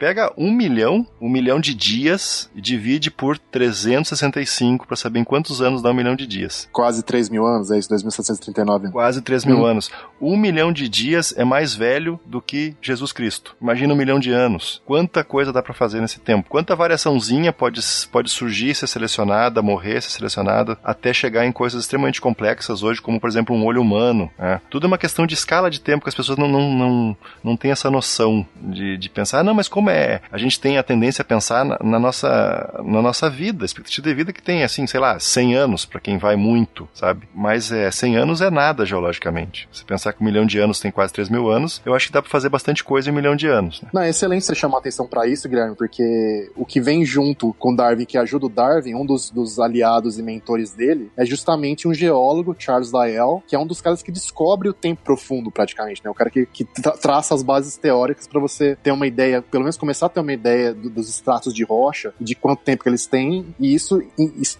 pega um milhão, um milhão de dias e divide por 365 para saber em quantos anos dá um milhão de dias. Quase 3 mil anos, é isso? 2.739. Quase 3 mil hum. anos. Um milhão de dias é mais velho do que Jesus Cristo. Imagina um milhão de anos. Quanta coisa dá para fazer nesse tempo? Quanta variaçãozinha pode, pode surgir, ser selecionada, morrer, ser selecionada, até chegar em coisas extremamente complexas hoje, como por exemplo um olho humano. Né? Tudo é uma questão de escala de tempo que as pessoas não, não, não, não têm essa noção de, de pensar, ah, não, mas como é. A gente tem a tendência a pensar na, na nossa, na nossa vida, expectativa de vida que tem, assim, sei lá, 100 anos, para quem vai muito, sabe? Mas é, 100 anos é nada geologicamente. Se pensar que um milhão de anos tem quase 3 mil anos, eu acho que dá para fazer bastante coisa em um milhão de anos. Né? Não, é excelente você chamar atenção para isso, Guilherme, porque o que vem junto com Darwin, que ajuda o Darwin, um dos, dos aliados e mentores dele, é justamente um geólogo, Charles Lyell, que é um dos caras que descobre o tempo profundo, praticamente, né? O cara que, que tra traça as bases teóricas para você ter uma ideia, pelo menos começar a ter uma ideia do, dos estratos de rocha, de quanto tempo que eles têm, e isso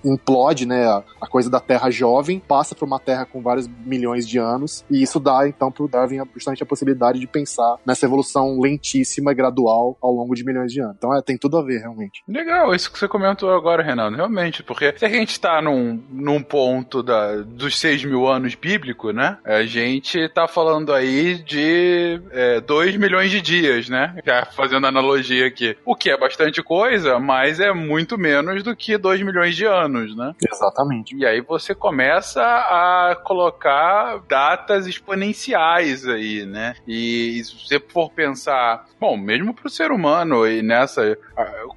implode, né, a, a coisa da Terra jovem, passa para uma Terra com vários milhões de anos, e isso dá, então, pro Darwin justamente a possibilidade de pensar nessa evolução lentíssima e gradual ao longo de milhões de anos. Então, é, tem tudo a ver, realmente. Legal, isso que você comentou agora, Renan, realmente, porque se a gente está num, num ponto da, dos 6 mil anos bíblico, né, a gente está falando aí de 2 é, milhões de dias, né, já fazendo analogia aqui. O que é bastante coisa, mas é muito menos do que 2 milhões de anos, né? Exatamente. E aí você começa a colocar datas exponenciais aí, né? E se você for pensar, bom, mesmo para o ser humano e nessa,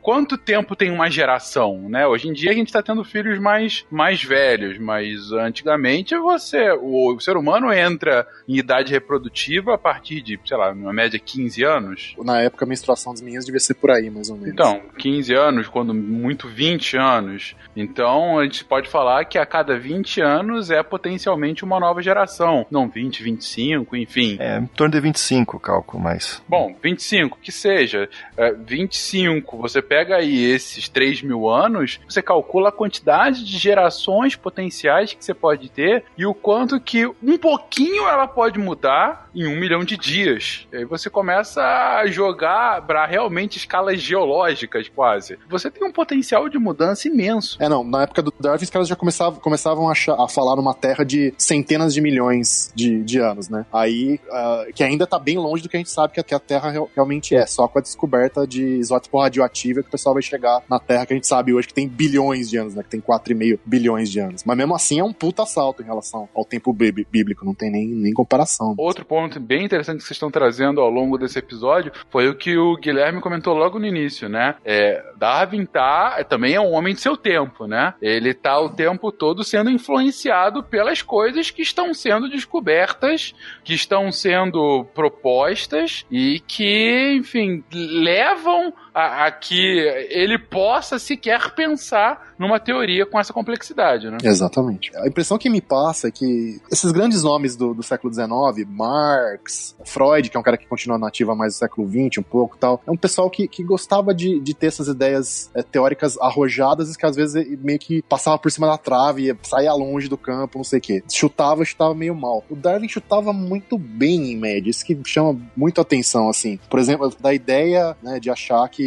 quanto tempo tem uma geração, né? Hoje em dia a gente está tendo filhos mais, mais velhos, mas antigamente você, o, o ser humano entra em idade reprodutiva a partir de, sei lá, uma média 15 anos. Na época a menstruação das meninas devia ser por aí, mais ou menos. Então, 15 anos, quando muito 20 anos. Então, a gente pode falar que a cada 20 anos é potencialmente uma nova geração. Não 20, 25, enfim. É, em torno de 25, cálculo mais. Bom, 25, que seja. É, 25, você pega aí esses 3 mil anos, você calcula a quantidade de gerações potenciais que você pode ter e o quanto que um pouquinho ela pode mudar em um milhão de dias. E aí você começa a jogar para realmente escalas geológicas, quase. Você tem um potencial de mudança imenso. É, não. Na época do Darwin, os caras já começavam, começavam a, achar, a falar numa terra de centenas de milhões de, de anos, né? Aí, uh, que ainda tá bem longe do que a gente sabe que a, que a Terra real, realmente é. Só com a descoberta de isótopo radioativo é que o pessoal vai chegar na Terra que a gente sabe hoje que tem bilhões de anos, né? Que tem 4,5 bilhões de anos. Mas mesmo assim é um puta salto em relação ao tempo bíblico. Não tem nem, nem comparação. Outro ponto bem interessante que vocês estão trazendo ao longo desse episódio foi o que o Guilherme comentou logo no início, né? É, Darwin tá, também é um homem de seu tempo, né? Ele tá o tempo todo sendo influenciado pelas coisas que estão sendo descobertas, que estão sendo propostas e que, enfim, levam a, a que ele possa sequer pensar numa teoria com essa complexidade, né? Exatamente. A impressão que me passa é que esses grandes nomes do, do século XIX, Marx, Freud, que é um cara que continua nativa mais do século XX, um pouco tal, é um pessoal que, que gostava de, de ter essas ideias é, teóricas arrojadas e que às vezes meio que passava por cima da trave, saía longe do campo, não sei o quê. Chutava, chutava meio mal. O Darwin chutava muito bem em média, isso que chama muito atenção, assim. Por exemplo, da ideia né, de achar que,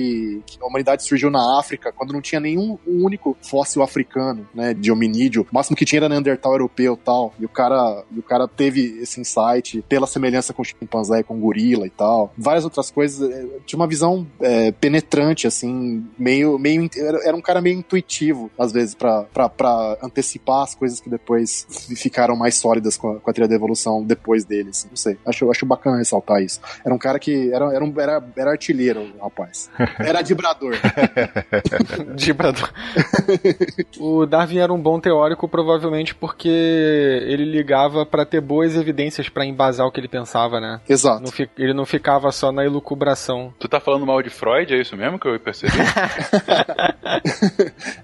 que a humanidade surgiu na África quando não tinha nenhum único fóssil africano, né, de hominídeo. O máximo que tinha era Neandertal europeu tal. E o cara, e o cara teve esse insight pela semelhança com o chimpanzé com o gorila e tal. Várias outras coisas. É, tinha uma visão é, penetrante, assim, meio, meio. Era um cara meio intuitivo, às vezes, para antecipar as coisas que depois ficaram mais sólidas com a, com a da evolução depois dele, assim. Não sei. Acho, acho bacana ressaltar isso. Era um cara que era, era, um, era, era artilheiro, rapaz. Era dibrador. Dibrador. o Darwin era um bom teórico, provavelmente porque ele ligava para ter boas evidências para embasar o que ele pensava, né? Exato. Não fi- ele não ficava só na elucubração. Tu tá falando mal de Freud, é isso mesmo que eu percebi?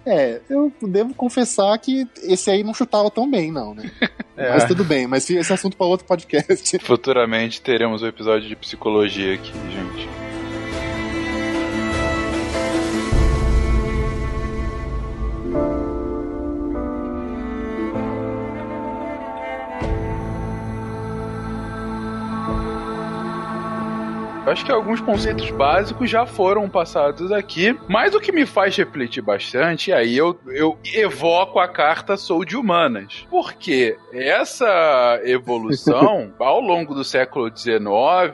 É, eu devo confessar que esse aí não chutava tão bem, não, né? É. Mas tudo bem, mas esse assunto para outro podcast. Futuramente teremos um episódio de psicologia aqui, gente. Acho que alguns conceitos básicos já foram passados aqui, mas o que me faz refletir bastante, e aí eu, eu evoco a carta Sou de Humanas. Porque essa evolução, ao longo do século XIX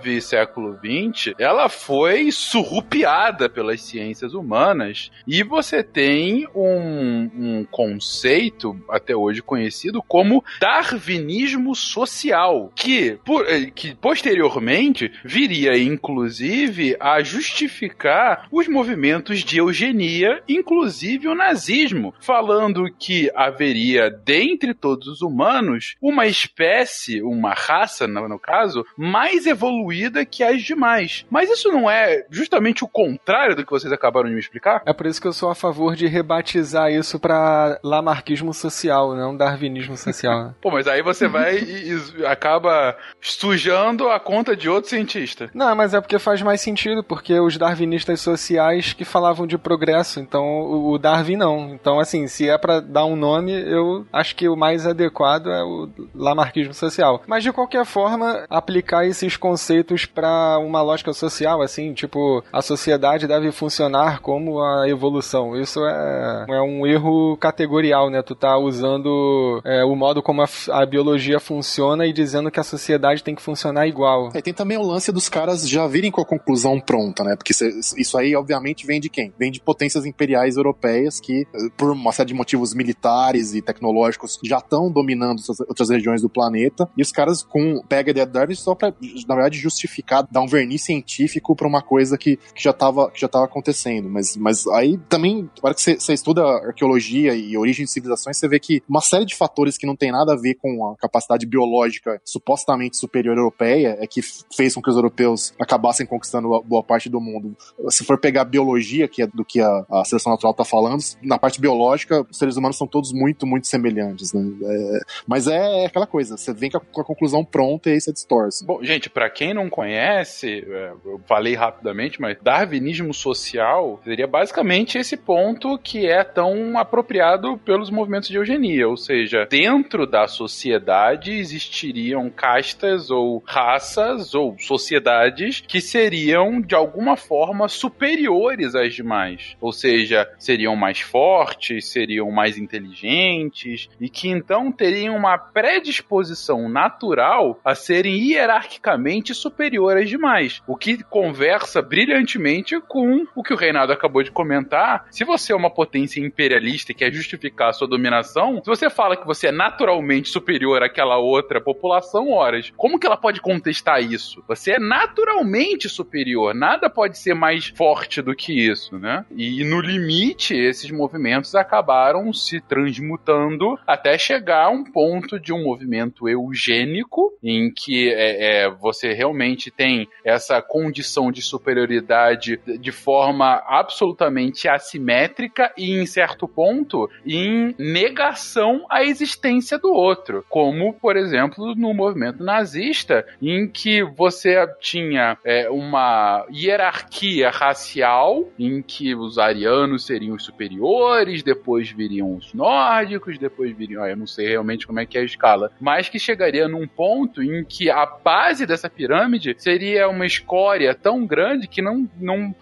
e século XX, ela foi surrupiada pelas ciências humanas, e você tem um, um conceito, até hoje conhecido, como darwinismo social, que, por- eh, que posteriormente viria, inclusive, a justificar os movimentos de eugenia, inclusive o nazismo, falando que haveria, dentre todos os humanos, uma espécie, uma raça, no, caso, mais evoluída que as demais. Mas isso não é justamente o contrário do que vocês acabaram de me explicar? É por isso que eu sou a favor de rebatizar isso pra lamarquismo social, não darwinismo social. né? Pô, mas aí você vai e, e acaba sujando a conta de outro cientista. Não, mas é porque faz mais sentido, porque os darwinistas sociais que falavam de progresso, então o Darwin não. Então, assim, se é pra dar um nome, eu acho que o mais adequado é o lamarquismo social. Mas de qualquer forma, aplicar esses conceitos pra uma lógica social, assim, tipo, a sociedade deve funcionar como a evolução. Isso é, é um erro categorial, né? Tu tá usando é, o modo como a, a biologia funciona e dizendo que a sociedade tem que funcionar igual. É, tem também o lance dos caras já virem com a conclusão pronta, né? Porque isso aí, obviamente, vem de quem? Vem de potências imperiais europeias que, eh, por uma série de motivos militares e tecnológicos, já estão dominando outras- regiões do planeta. E os caras com pega do Darwin só pra, na verdade, justificar, dar um verniz científico pra uma coisa que, que já estava que já tava acontecendo. Mas, mas aí também, na hora que você estuda arqueologia e origem de civilizações, você vê que uma série de fatores que não tem nada a ver com a capacidade biológica supostamente superior europeia é que fez com que os europeus acabassem conquistando boa parte do mundo. Se for pegar a biologia, que é do que a, a seleção natural está falando, na parte biológica, os seres humanos são todos muito, muito semelhantes, né? É, mas é aquela coisa, você vem com a, com a conclusão pronta e aí você distorce. Bom, gente, pra quem não conhece, é, eu falei rapidamente, mas darwinismo social seria basicamente esse ponto que é tão apropriado pelos movimentos de eugenia, ou seja, dentro da sociedade existiriam castas ou raças ou sociedades que seriam de alguma forma superiores às demais, ou seja, seriam mais fortes, seriam mais inteligentes e que então teriam uma predisposição natural a serem hierarquicamente superior às demais. O que conversa brilhantemente com o que o Reinaldo acabou de comentar. Se você é uma potência imperialista e quer justificar a sua dominação, se você fala que você é naturalmente superior àquela outra população, horas, como que ela pode contestar isso? Você é superior. Nada pode ser mais forte do que isso, né? E no limite, esses movimentos acabaram se transmutando até chegar a um ponto de um movimento eugênico, em que é, é, você realmente tem essa condição de superioridade de forma absolutamente assimétrica e, em certo ponto, em negação à existência do outro. Como, por exemplo, no movimento nazista, em que você tinha é, uma hierarquia racial, em que os arianos seriam os superiores, depois viriam os nórdicos, depois viriam. Eu não sei realmente como é que é a escala, mas que chegaria num ponto em que a base dessa pirâmide seria uma escória tão grande que não, não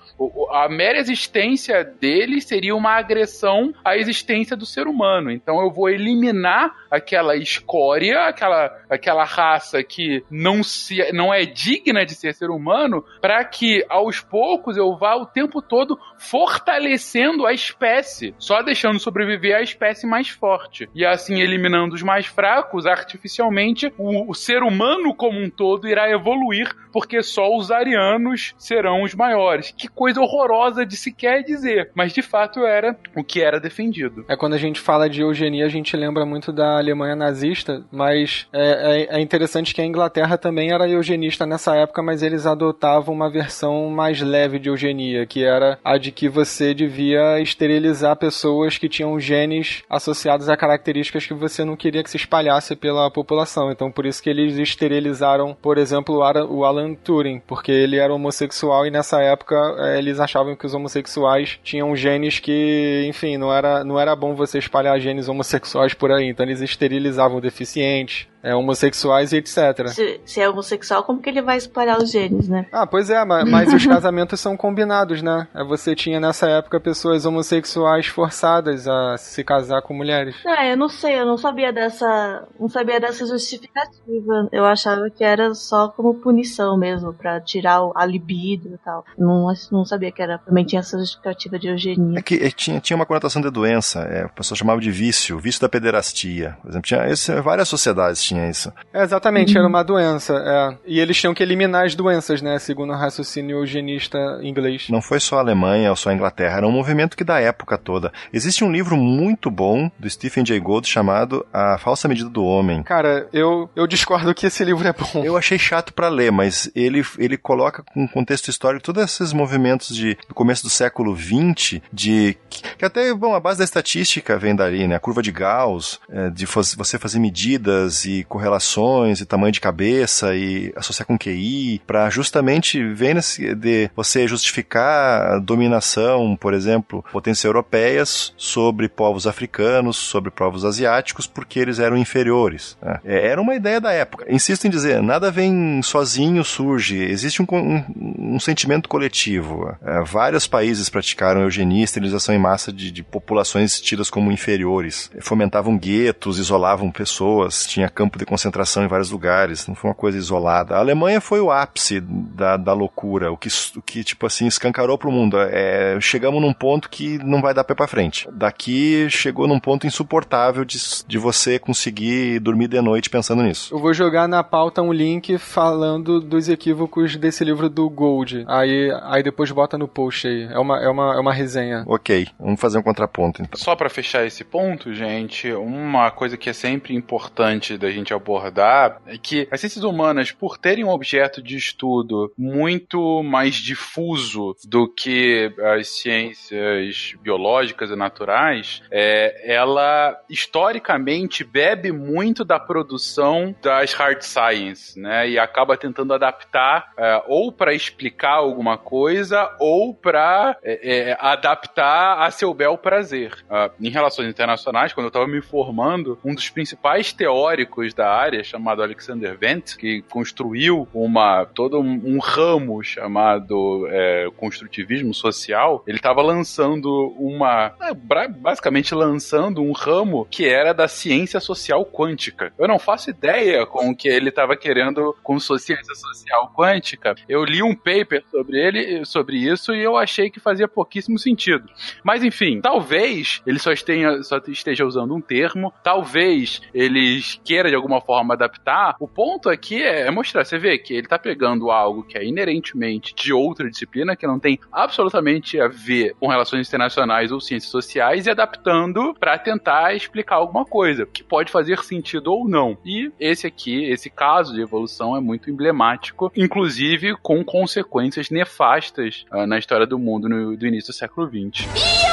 a mera existência dele seria uma agressão à existência do ser humano. Então eu vou eliminar aquela escória, aquela, aquela raça que não, se, não é digna de ser ser humano, para que aos poucos eu vá o tempo todo fortalecendo a espécie, só deixando sobreviver a espécie mais forte. E assim, eliminando os mais fracos, artificialmente, o, o ser humano como um todo irá evoluir, porque só os arianos serão os maiores. Que coisa horrorosa de se quer dizer, mas de fato era o que era defendido. É quando a gente fala de eugenia, a gente lembra muito da Alemanha nazista, mas é, é, é interessante que a Inglaterra também era eugenista nessa época, mas eles adotavam uma versão mais leve de eugenia, que era a de que você devia esterilizar pessoas que tinham genes associados a características que você não queria que se espalhasse pela população. Então, por isso que eles esterilizaram, por exemplo, o Alan Turing, porque ele era homossexual e nessa época é, eles achavam que os homossexuais tinham genes que, enfim, não era, não era bom você espalhar genes homossexuais por aí. Então, eles esterilizavam deficientes, é, homossexuais e etc. Se, se, é homossexual, como que ele vai espalhar os genes, né? Ah, pois é, mas, mas os casamentos são combinados, né? É, você tinha nessa época pessoas homossexuais forçadas a se casar com mulheres. Ah, eu não sei, eu não sabia dessa, não sabia dessa justificativa. Eu achava que era só como punição mesmo, para tirar a libido e tal. Não, não sabia que era, também tinha essa justificativa de eugenia. É que é, tinha, tinha uma conotação de doença, é, o pessoal chamava de vício, vício da pederastia. Por exemplo, tinha esse, várias sociedades tinham tinha isso. É, exatamente, uhum. era uma doença. É. E eles tinham que eliminar as doenças, né? Segundo o raciocínio eugenista inglês. Não foi só a Alemanha ou só a Inglaterra, era um movimento que da época toda. Existe um livro muito bom do Stephen Jay Gould chamado A Falsa Medida do Homem. Cara, eu, eu discordo que esse livro é bom. Eu achei chato para ler, mas ele, ele coloca com contexto histórico todos esses movimentos de, do começo do século XX, de que até, bom, a base da estatística vem dali, né? A curva de Gauss, é, de você fazer medidas e correlações e tamanho de cabeça e associar com QI, para justamente ver nesse, de você justificar a dominação, por exemplo, potências europeias sobre povos africanos, sobre povos asiáticos, porque eles eram inferiores. Né? É, era uma ideia da época. Insisto em dizer, nada vem sozinho, surge. Existe um, um, um sentimento coletivo. É, vários países praticaram eugenia esterilização em massa de, de populações tidas como inferiores. Fomentavam guetos, isolavam pessoas, tinha campo de concentração em vários lugares, não foi uma coisa isolada. A Alemanha foi o ápice da, da loucura, o que, o que, tipo assim, escancarou pro mundo. É, chegamos num ponto que não vai dar pé pra frente. Daqui chegou num ponto insuportável de, de você conseguir dormir de noite pensando nisso. Eu vou jogar na pauta um link falando dos equívocos desse livro do Gold. Aí, aí depois bota no post aí. É uma, é uma, é uma resenha. Ok, vamos fazer um contraponto então. Só para fechar esse ponto, gente, uma coisa que é sempre importante da gente abordar é que as ciências humanas, por terem um objeto de estudo muito mais difuso do que as ciências biológicas e naturais, é, ela historicamente bebe muito da produção das hard science, né? E acaba tentando adaptar é, ou para explicar alguma coisa ou para é, é, adaptar a seu bel prazer. Uh, em relações internacionais, quando eu estava me formando, um dos principais teóricos da área, chamado Alexander Wendt, que construiu uma todo um, ramo chamado é, construtivismo social, ele estava lançando uma, é, basicamente lançando um ramo que era da ciência social quântica. Eu não faço ideia com o que ele estava querendo com ciência social quântica. Eu li um paper sobre ele, sobre isso, e eu achei que fazia pouquíssimo sentido. Mas enfim, talvez ele só esteja, só esteja usando um termo, talvez ele queira de alguma forma adaptar, o ponto aqui é, é mostrar, você vê que ele tá pegando algo que é inerentemente de outra disciplina, que não tem absolutamente a ver com relações internacionais ou ciências sociais, e adaptando para tentar explicar alguma coisa, que pode fazer sentido ou não. E esse aqui, esse caso de evolução é muito emblemático, inclusive com consequências nefastas uh, na história do mundo no, do início do século XX.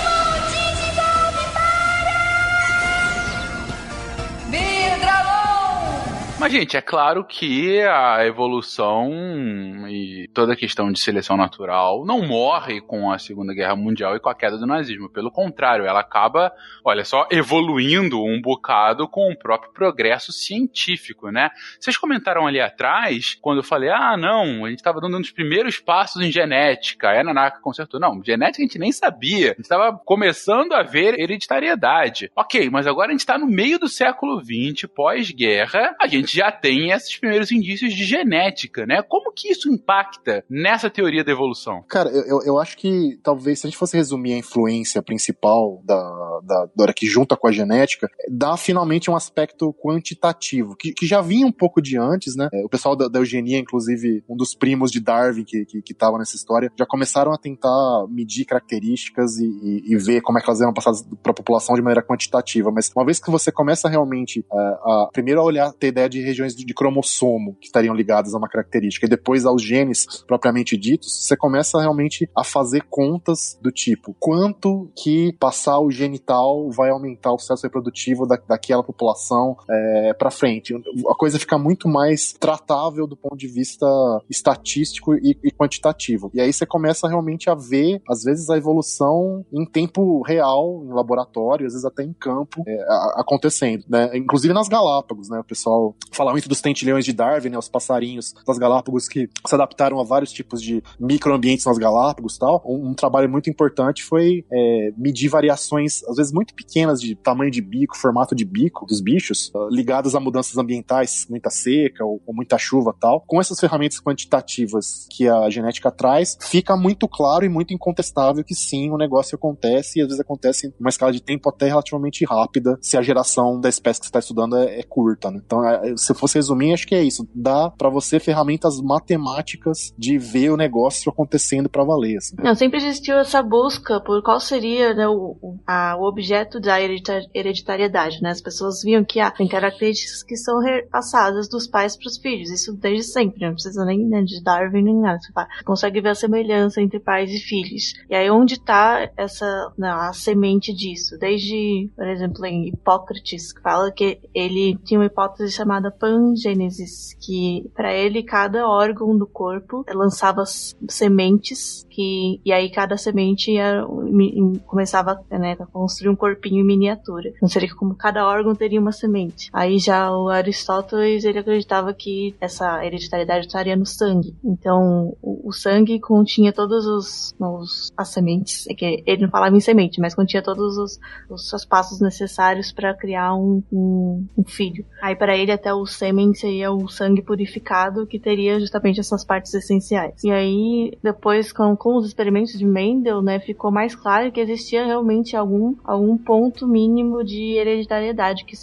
Mas, gente, é claro que a evolução e toda a questão de seleção natural não morre com a Segunda Guerra Mundial e com a queda do nazismo. Pelo contrário, ela acaba, olha só, evoluindo um bocado com o próprio progresso científico, né? Vocês comentaram ali atrás, quando eu falei, ah, não, a gente estava dando um dos primeiros passos em genética. A Nanaka consertou. Não, genética a gente nem sabia. A gente estava começando a ver hereditariedade. Ok, mas agora a gente está no meio do século XX, pós-guerra, a gente já tem esses primeiros indícios de genética, né? Como que isso impacta nessa teoria da evolução? Cara, eu, eu acho que talvez se a gente fosse resumir a influência principal da, da, da que junta com a genética, dá finalmente um aspecto quantitativo, que, que já vinha um pouco de antes, né? O pessoal da, da eugenia, inclusive, um dos primos de Darwin que, que, que tava nessa história, já começaram a tentar medir características e, e, e ver como é que elas eram passadas para a população de maneira quantitativa. Mas uma vez que você começa realmente uh, a primeiro a olhar, ter ideia de regiões de cromossomo que estariam ligadas a uma característica, e depois aos genes propriamente ditos, você começa realmente a fazer contas do tipo quanto que passar o genital vai aumentar o sucesso reprodutivo da, daquela população é, para frente. A coisa fica muito mais tratável do ponto de vista estatístico e, e quantitativo. E aí você começa realmente a ver, às vezes, a evolução em tempo real, em laboratório, às vezes até em campo, é, acontecendo. Né? Inclusive nas Galápagos, né? O pessoal falar muito dos tentilhões de Darwin, né, os passarinhos das Galápagos que se adaptaram a vários tipos de microambientes nas Galápagos tal. Um, um trabalho muito importante foi é, medir variações, às vezes muito pequenas, de tamanho de bico, formato de bico dos bichos, uh, ligadas a mudanças ambientais, muita seca ou, ou muita chuva tal. Com essas ferramentas quantitativas que a genética traz, fica muito claro e muito incontestável que sim, o negócio acontece e às vezes acontece em uma escala de tempo até relativamente rápida, se a geração da espécie que você está estudando é, é curta. Né? Então, é, se fosse resumir, acho que é isso. Dá para você ferramentas matemáticas de ver o negócio acontecendo para valer. Assim. Não, sempre existiu essa busca por qual seria né, o, a, o objeto da hereditariedade. Né? As pessoas viam que há tem características que são repassadas dos pais para os filhos. Isso desde sempre. Não precisa nem né, de Darwin nem nada. Você consegue ver a semelhança entre pais e filhos. E aí onde está essa não, a semente disso? Desde, por exemplo, em Hipócrates, que fala que ele tinha uma hipótese chamada pangênesis, que para ele cada órgão do corpo lançava sementes que e aí cada semente ia, começava né, a construir um corpinho em miniatura. Então seria como cada órgão teria uma semente. Aí já o Aristóteles ele acreditava que essa hereditariedade estaria no sangue. Então o, o sangue continha todos os, os, as sementes. É que ele não falava em semente, mas continha todos os, os, passos necessários para criar um, um, um filho. Aí para ele até o sêmen seria o sangue purificado que teria justamente essas partes essenciais. E aí, depois, com, com os experimentos de Mendel, né, ficou mais claro que existia realmente algum, algum ponto mínimo de hereditariedade, que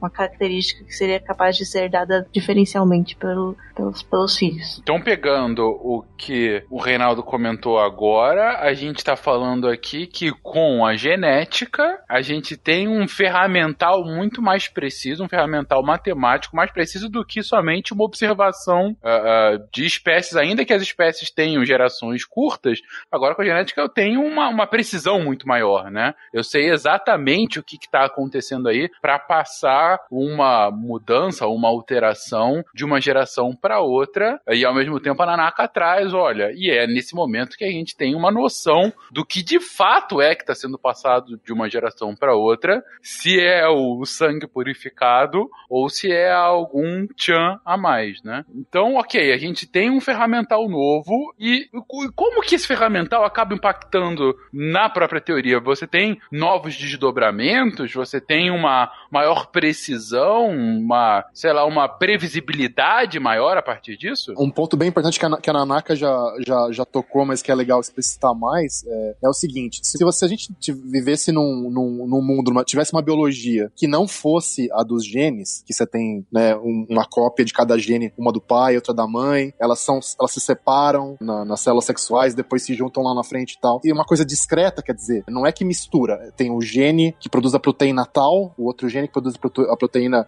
uma característica que seria capaz de ser dada diferencialmente pelo, pelos, pelos filhos. Então, pegando o que o Reinaldo comentou agora, a gente está falando aqui que com a genética, a gente tem um ferramental muito mais preciso, um ferramental matemático mais preciso do que somente uma observação uh, uh, de espécies, ainda que as espécies tenham gerações curtas, agora com a genética eu tenho uma, uma precisão muito maior, né? Eu sei exatamente o que está acontecendo aí para passar uma mudança, uma alteração de uma geração para outra, e ao mesmo tempo a Nanaka traz, olha, e é nesse momento que a gente tem uma noção do que de fato é que está sendo passado de uma geração para outra, se é o sangue purificado ou se é algum tchan a mais, né? Então, ok, a gente tem um ferramental novo e como que esse ferramental acaba impactando na própria teoria? Você tem novos desdobramentos, você tem uma maior precisão, uma, sei lá, uma previsibilidade maior a partir disso? Um ponto bem importante que a, que a Nanaka já, já, já tocou, mas que é legal explicitar mais, é, é o seguinte, se, você, a gente vivesse num, num, num mundo, tivesse uma biologia que não fosse a dos genes, que você tem né, um- uma cópia de cada gene, uma do pai, outra da mãe. Elas são, elas se separam na- nas células sexuais, depois se juntam lá na frente e tal. E uma coisa discreta, quer dizer, não é que mistura. Tem o gene que produz a proteína tal, o outro gene que produz a prote- a proteína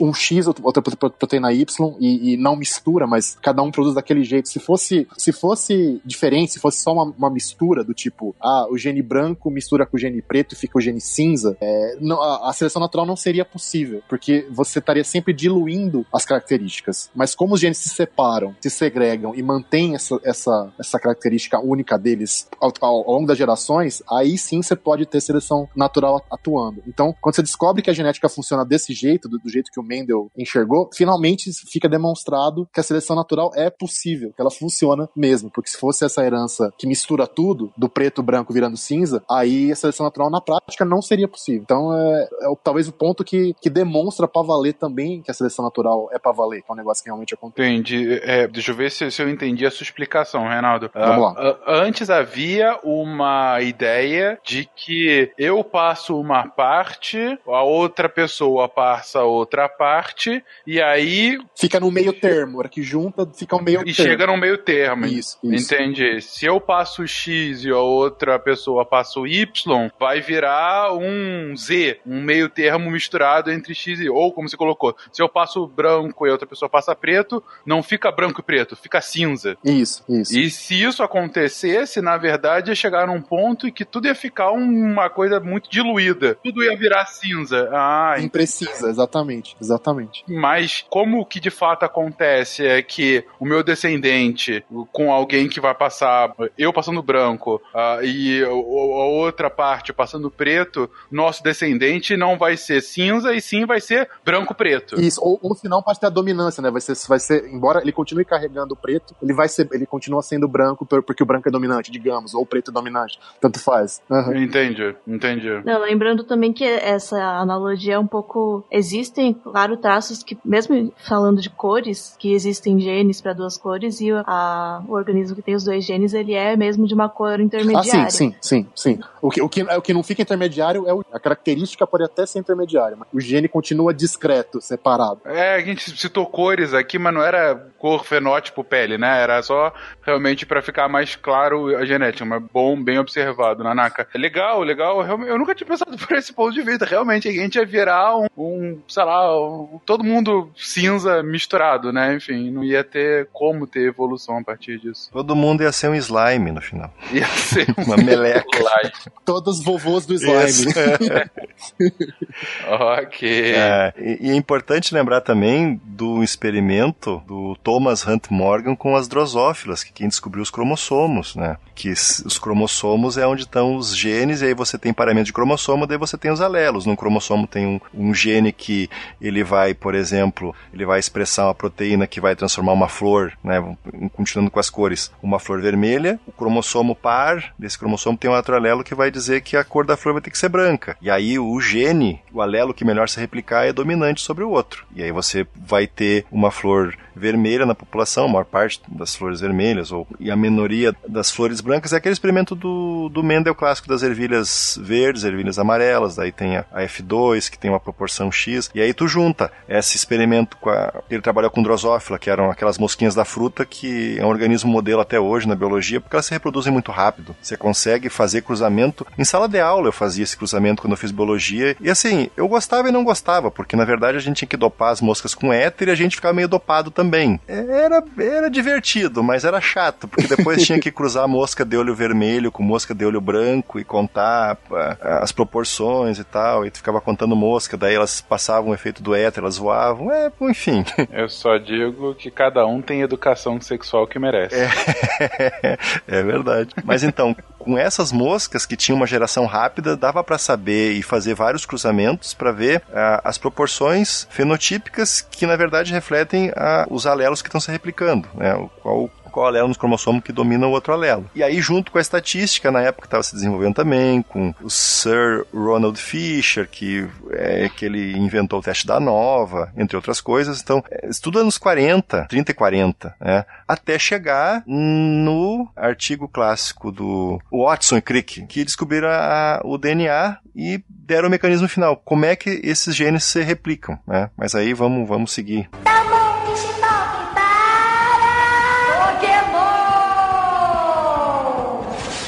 um X, outra prote- proteína Y, e, e não mistura, mas cada um produz daquele jeito. Se fosse, se fosse diferente, se fosse só uma, uma mistura do tipo, ah, o gene branco mistura com o gene preto e fica o gene cinza, é, não- a, a seleção natural não seria possível, porque você estaria sempre diluindo as características. Mas como os genes se separam, se segregam e mantêm essa, essa, essa característica única deles ao, ao- longo das gerações, aí sim você pode ter seleção natural atuando. Então, quando você descobre que a genética funciona desse jeito, do, do jeito que o Mendel enxergou, finalmente fica demonstrado que a seleção natural é possível, que ela funciona mesmo. Porque se fosse essa herança que mistura tudo, do preto branco virando cinza, aí a seleção natural na prática não seria possível. Então, é, é talvez o ponto que, que demonstra pra valer também que a seleção natural é pra valer, que é um negócio que realmente acontece. Entendi. É, deixa eu ver se, se eu entendi a sua explicação, Reinaldo. Vamos Ah, ah, antes havia uma ideia de que eu passo uma parte, a outra pessoa passa outra parte, e aí Fica no meio termo, a hora que junta, fica um meio e termo. chega no meio termo. Isso, isso. Entendi. Se eu passo X e a outra pessoa passa o Y, vai virar um Z, um meio termo misturado entre X e ou como você colocou. Se eu passo branco e outra pessoa passa preto, não fica branco e preto, fica cinza. Isso, isso. E se isso acontecesse, na verdade, ia chegar num ponto em que tudo ia ficar uma coisa muito diluída. Tudo ia virar cinza. Ah, Imprecisa, exatamente, exatamente. mas como o que de fato acontece é que o meu descendente, com alguém que vai passar, eu passando branco, ah, e a outra parte passando preto, nosso descendente não vai ser cinza e sim vai ser branco-preto. Isso, ou, ou se não pode ter a dominância, né? Vai ser, vai ser, embora ele continue carregando o preto, ele vai ser, ele continua sendo branco por- porque o branco é dominante, digamos, ou o preto é dominante, tanto faz. Aham. Entendi, entendi. Não, lembrando também que essa analogia é um pouco. Existem, claro, traços que, mesmo falando de cores, que existem genes para duas cores e a- o organismo que tem os dois genes, ele é mesmo de uma cor Ah, intermediária. sim, sim, sim, sim. O que, o, que, o que não fica intermediário é o, a característica pode até ser intermediária, mas o gene continua discreto, separado. É, a gente citou cores aqui, mas não era cor, fenótipo, pele, né? Era só realmente pra ficar mais claro a genética. Mas bom, bem observado, Nanaka. Legal, legal. Realmente, Eu nunca tinha pensado por esse ponto de vista. Realmente, a gente ia virar um, um, sei lá, um- todo mundo cinza misturado, né? Enfim, não ia ter como ter evolução a partir disso. Todo mundo ia ser um slime no final. Ia ser Uma meleca. Todos vovôs do slime. Isso. ok. É, e, e é importante lembrar também do experimento do Thomas Hunt Morgan com as drosófilas, que quem descobriu os cromossomos, né? Que os cromossomos é onde estão os genes, e aí você tem paramento de cromossomo, daí você tem os alelos. Num cromossomo tem um, um gene que ele vai, por exemplo, ele vai expressar uma proteína que vai transformar uma flor, né? Continuando com as cores, uma flor vermelha. O cromossomo par desse cromossomo tem um outro alelo que vai dizer que a cor da flor vai ter que ser branca. E aí o gene, o alelo que melhor se replicar é dominante sobre o outro. E aí você vai ter uma flor vermelha na população, a maior parte das flores vermelhas, ou, e a minoria das flores brancas, é aquele experimento do, do Mendel clássico das ervilhas verdes, ervilhas amarelas, daí tem a, a F2, que tem uma proporção X, e aí tu junta esse experimento com a... Ele trabalhou com drosófila, que eram aquelas mosquinhas da fruta, que é um organismo modelo até hoje na biologia, porque elas se reproduzem muito rápido. Você consegue fazer cruzamento. Em sala de aula eu fazia esse cruzamento quando eu fiz biologia, e assim, eu gostava e não gostava, porque na verdade a gente tinha que dopar as moscas com éter e a gente ficava meio dopado também. Era, era divertido, mas era chato, porque depois tinha que cruzar a mosca de olho vermelho com mosca de olho branco e contar ah, as proporções e tal, e tu ficava contando mosca, daí elas passavam o efeito do éter, elas voavam, é, enfim. Eu só digo que cada um tem educação sexual que merece. é verdade. Mas então, com essas moscas que tinham uma geração rápida, dava para saber e fazer vários cruzamentos para ver ah, as proporções fenotípicas que na verdade refletem ah, os alelos que estão se replicando, né? O qual qual alelo nos cromossomos que domina o outro alelo. E aí, junto com a estatística, na época estava se desenvolvendo também, com o Sir Ronald Fisher, que é que ele inventou o teste da nova, entre outras coisas. Então, é, isso tudo anos 40, 30 e 40, né? Até chegar no artigo clássico do Watson e Crick, que descobriram a- o DNA e deram o mecanismo final. Como é que esses genes se replicam, né? Mas aí vamos, vamos seguir. Tá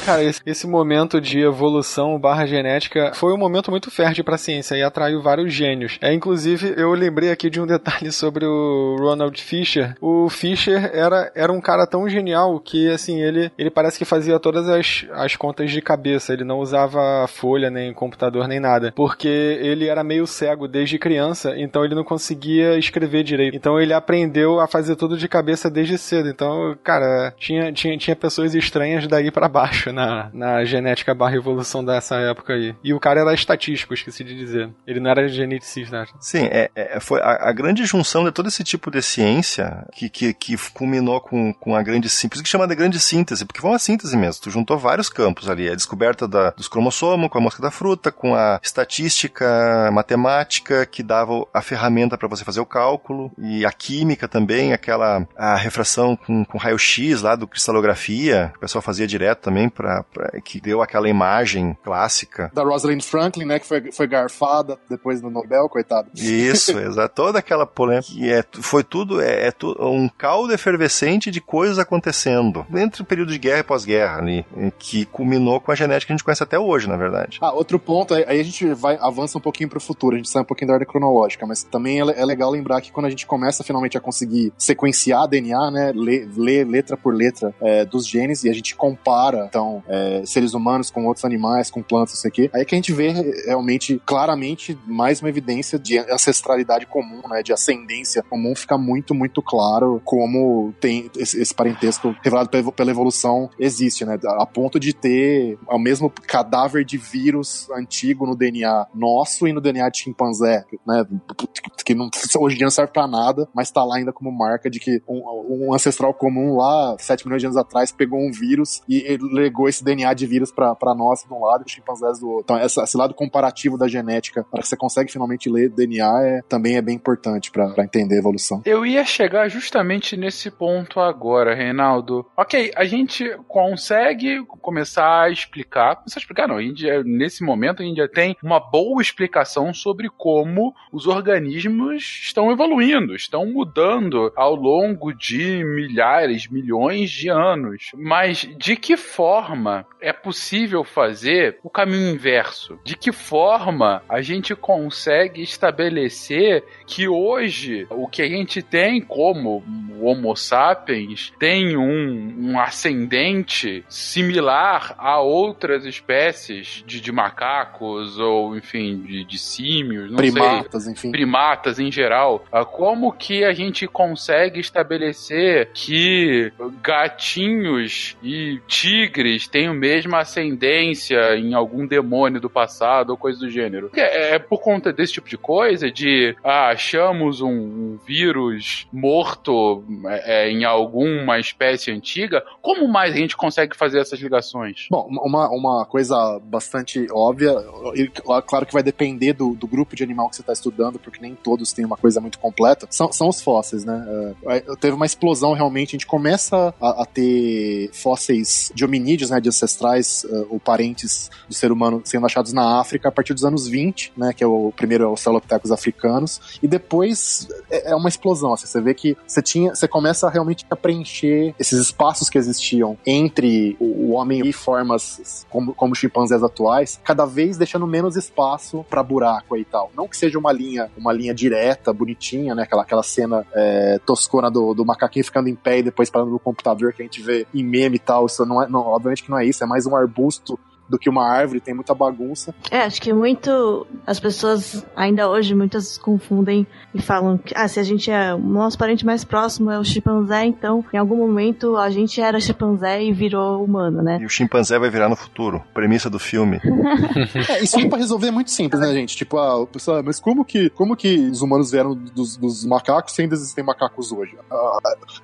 Cara, esse, esse momento de evolução barra genética foi um momento muito fértil pra ciência e atraiu vários gênios. É, inclusive, eu lembrei aqui de um detalhe sobre o Ronald Fisher. O Fisher era, era um cara tão genial que, assim, ele, ele parece que fazia todas as, as contas de cabeça. Ele não usava folha, nem computador, nem nada. Porque ele era meio cego desde criança, então ele não conseguia escrever direito. Então ele aprendeu a fazer tudo de cabeça desde cedo. Então, cara, tinha, tinha, tinha pessoas estranhas daí pra baixo na, na genética barra evolução dessa época aí. E o cara era estatístico, esqueci de dizer. Ele não era geneticista. né? Sim, é, é- foi a, a grande junção de todo esse tipo de ciência que, que, que culminou com, com a grande síntese, que chama de grande síntese, porque foi uma síntese mesmo. Tu juntou vários campos ali, a descoberta da, dos cromossomos com a mosca da fruta, com a estatística, matemática, que dava a ferramenta para você fazer o cálculo, e a química também, aquela a refração com, com raio-x lá do cristalografia, que o pessoal fazia direto também, pra, pra- que deu aquela imagem clássica. Da Rosalind Franklin, né, que foi, foi garfada depois do Nobel, coitado. Isso, exato. Toda aquela polêmica. E é, foi tudo, é, é tu- um caldo efervescente de coisas acontecendo. Entre o período de guerra e pós-guerra ali, que culminou com a genética que a gente conhece até hoje, na verdade. Ah, outro ponto, aí a gente vai avança um pouquinho pro futuro, a gente sai um pouquinho da ordem cronológica, mas também é, é legal lembrar que quando a gente começa finalmente a conseguir sequenciar DNA, né, ler, ler letra por letra é, dos genes e a gente compara, então, é, seres humanos com outros animais, com plantas, não sei o quê, aí é que a gente vê realmente, claramente, mais uma evidência de ancestralidade comum, né, de ascendência comum, fica muito, muito claro como tem esse, esse parentesco revelado pela, evolução existe, né, a ponto de ter o mesmo cadáver de vírus antigo no DNA nosso e no DNA de chimpanzé, né, que não, hoje em dia não serve pra nada, mas tá lá ainda como marca de que um, um ancestral comum lá, 7 milhões de anos atrás, pegou um vírus e ele legou esse DNA de vírus pra nós de um lado e os chimpanzés do outro. Então, essa- esse lado comparativo da genética, para que você consegue finalmente ler DNA, é, também é bem importante pra entender a evolução. Eu ia chegar justamente nesse ponto agora, Reinaldo. Ok, a gente consegue começar a explicar. Começar a explicar, não. A gente, nesse momento, a já tem uma boa explicação sobre como os organismos estão evoluindo, estão mudando ao longo de milhares, milhões de anos. Mas de que forma é possível fazer o caminho inverso? De que forma a gente consegue estabelecer que hoje o que a gente tem como Homo sapiens tem um, um ascendente similar a outras espécies de, de macacos ou, enfim, de, de símios, não sei Primatas, enfim. primatas em geral, ah, como que a gente consegue estabelecer que gatinhos e tigres têm a mesma ascendência em algum demônio do passado ou coisa do gênero? É, é por conta desse tipo de coisa, de ah, achamos um, um vírus morto é, é, em alguma espécie antiga, como mais a gente consegue fazer essas ligações? Bom, uma, uma coisa bastante óbvia, claro que vai depender do, do grupo de animal que você está estudando, porque nem todos têm uma coisa muito completa, são, são os fósseis, né? É, teve uma explosão realmente, a gente começa a, a ter fósseis de hominídeos, né, de ancestrais uh, ou parentes do ser humano sendo achados na África a partir dos anos 20, né, que é o primeiro é Australopithecus africanos, e depois é, é uma explosão, assim, você vê que você tinha, você começa realmente a preencher esses espaços que existiam entre o, o homem e formas como, como chimpanzés atuais, cada vez deixando menos espaço para buraco e tal. Não que seja uma linha, uma linha direta, bonitinha, né? Aquela, aquela cena é, toscona do, do macaquinho ficando em pé e depois parando no computador que a gente vê em meme e tal. Isso não é, não, obviamente que não é isso, é mais um arbusto do que uma árvore, tem muita bagunça. É, acho que muito. As pessoas, ainda hoje, muitas confundem e falam que, ah, se a gente é. O nosso parente mais próximo é o chimpanzé, então em algum momento a gente era chimpanzé e virou humano, né? E o chimpanzé vai virar no futuro. Premissa do filme. é, isso aí pra resolver é muito simples, né, gente? Tipo, ah, o pessoal, mas como que, como que os humanos vieram dos, dos macacos se ainda existem macacos hoje? Ah,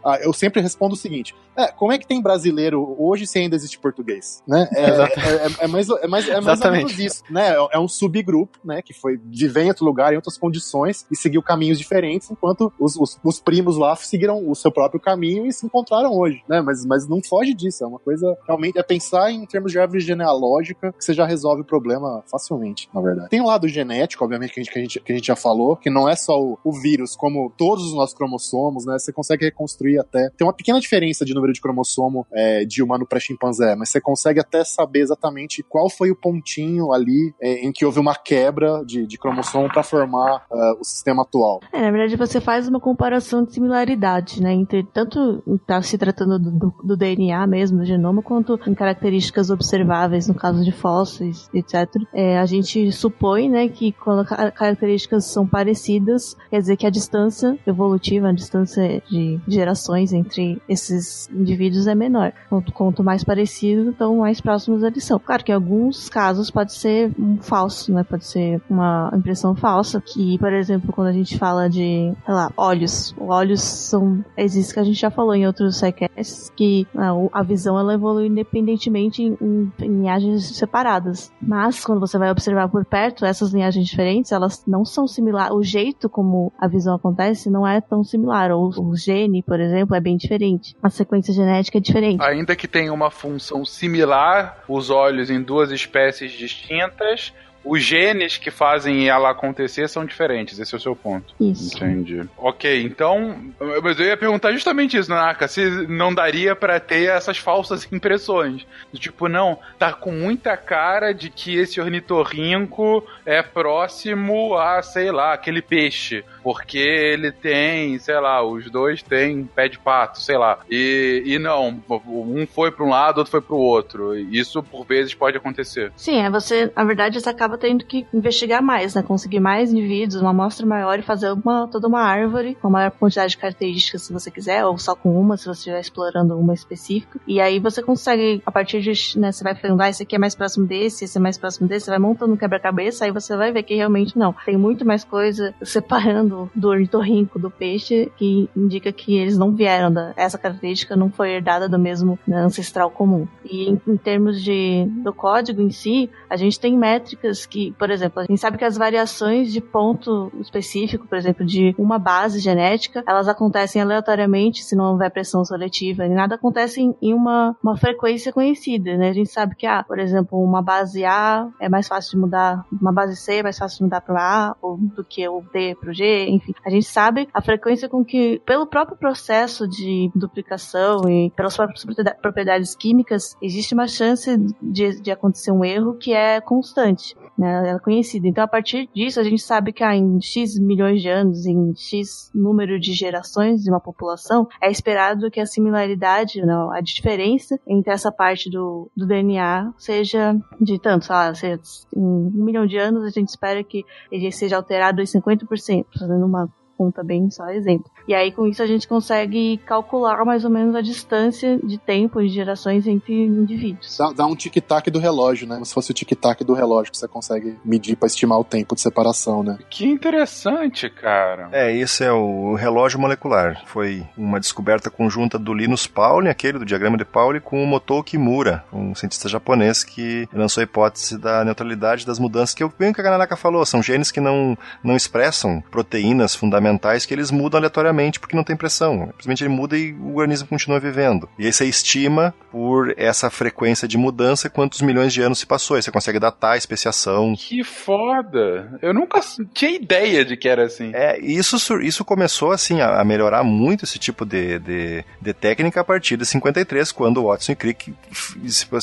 ah, eu sempre respondo o seguinte: é, como é que tem brasileiro hoje se ainda existe português? Né? É, é, é, é mais, é mais, é mais ou menos isso, né? É, é um subgrupo, né? Que foi viver em outro lugar, em outras condições e seguiu caminhos diferentes, enquanto os, os, os primos lá seguiram o seu próprio caminho e se encontraram hoje, né? Mas, mas não foge disso, é uma coisa realmente é pensar em termos de árvore genealógica que você já resolve o problema facilmente, na verdade. Tem o lado genético, obviamente, que a gente, que a gente, que a gente já falou, que não é só o, o vírus, como todos os nossos cromossomos, né? Você consegue reconstruir até. Tem uma pequena diferença de número de cromossomo é, de humano para chimpanzé, mas você consegue até saber exatamente qual foi o pontinho ali é, em que houve uma quebra de, de cromossomo para formar uh, o sistema atual. É, na verdade, você faz uma comparação de similaridade, né? Entre tanto tá se tratando do, do, DNA mesmo, do genoma, quanto em características observáveis, no caso de fósseis, etc. É, a gente supõe, né, que quando características são parecidas, quer dizer que a distância evolutiva, a distância de gerações entre esses indivíduos é menor. Quanto, quanto mais parecido, então mais próximos eles são. Claro que em alguns casos pode ser um falso, né? Pode ser uma impressão falsa, que, por exemplo, quando a gente fala de, sei lá, olhos. Olhos são, existe que a gente já falou em outros sidecasts, que a, ah, a visão ela evolui independentemente em, em, em linhagens separadas. Mas, quando você vai observar por perto, essas linhagens diferentes, elas não são similares. O jeito como a visão acontece não é tão similar. Ou o gene, por exemplo, é bem diferente. A sequência genética é diferente. Ainda que tenha uma função similar, os olhos em duas espécies distintas, os genes que fazem ela acontecer são diferentes, esse é o seu ponto. Isso. Entendi. Ok, então. Mas eu ia perguntar justamente isso, Naka, se não daria para ter essas falsas impressões. Tipo, não, tá com muita cara de que esse ornitorrinco é próximo a, sei lá, aquele peixe. Porque ele tem, sei lá, os dois têm pé de pato, sei lá. E, e não, um foi para um lado, outro foi para o outro. Isso por vezes pode acontecer. Sim, é você, na verdade, você acaba tendo que investigar mais, né? Conseguir mais indivíduos, uma amostra maior e fazer uma, toda uma árvore com a maior quantidade de características se você quiser, ou só com uma, se você estiver explorando uma específica. E aí você consegue, a partir de, né, você vai falando, ah, esse aqui é mais próximo desse, esse é mais próximo desse, você vai montando um quebra-cabeça, aí você vai ver que realmente não. Tem muito mais coisa separando do ornitorrinco do peixe que indica que eles não vieram da, essa característica não foi herdada do mesmo ancestral comum. E em, em termos de, do código em si, a gente tem métricas que, por exemplo, a gente sabe que as variações de ponto específico, por exemplo, de uma base genética, elas acontecem aleatoriamente se não houver pressão seletiva, e nada acontece em uma, uma frequência conhecida, né? A gente sabe que, ah, por exemplo, uma base A é mais fácil de mudar, uma base C é mais fácil mudar para A ou do que o D para o G, enfim. A gente sabe a frequência com que, pelo próprio processo de duplicação e pelas próprias propriedades químicas, existe uma chance de, de acontecer um erro que é constante né? Ela é conhecida. Então, a partir disso, a gente sabe que ah, em X milhões de anos, em X número de gerações de uma população, é esperado que a similaridade, a diferença entre essa parte do, do DNA seja de tanto, sei lá, seja, em um milhão de anos, a gente espera que ele seja alterado em 50%, fazendo uma conta bem só exemplo. E aí com isso a gente consegue calcular mais ou menos a distância de tempo e gerações entre indivíduos. Dá, dá um tic-tac do relógio, né? Como se fosse o tic-tac do relógio que você consegue medir para estimar o tempo de separação, né? Que interessante, cara. É, esse é o relógio molecular. Foi uma descoberta conjunta do Linus Pauling, aquele do diagrama de Pauling, com o Motou Kimura, um cientista japonês que lançou a hipótese da neutralidade das mudanças que o bem que a Gananaka falou, são genes que não, não expressam proteínas fundamentais que eles mudam aleatoriamente porque não tem pressão. Simplesmente ele muda e o organismo continua vivendo. E aí você estima por essa frequência de mudança quantos milhões de anos se passou. Aí você consegue datar a especiação. Que foda! Eu nunca tinha ideia de que era assim. É, isso, isso começou assim a, melhorar muito esse tipo de, de, de técnica a partir de 53, quando Watson e Crick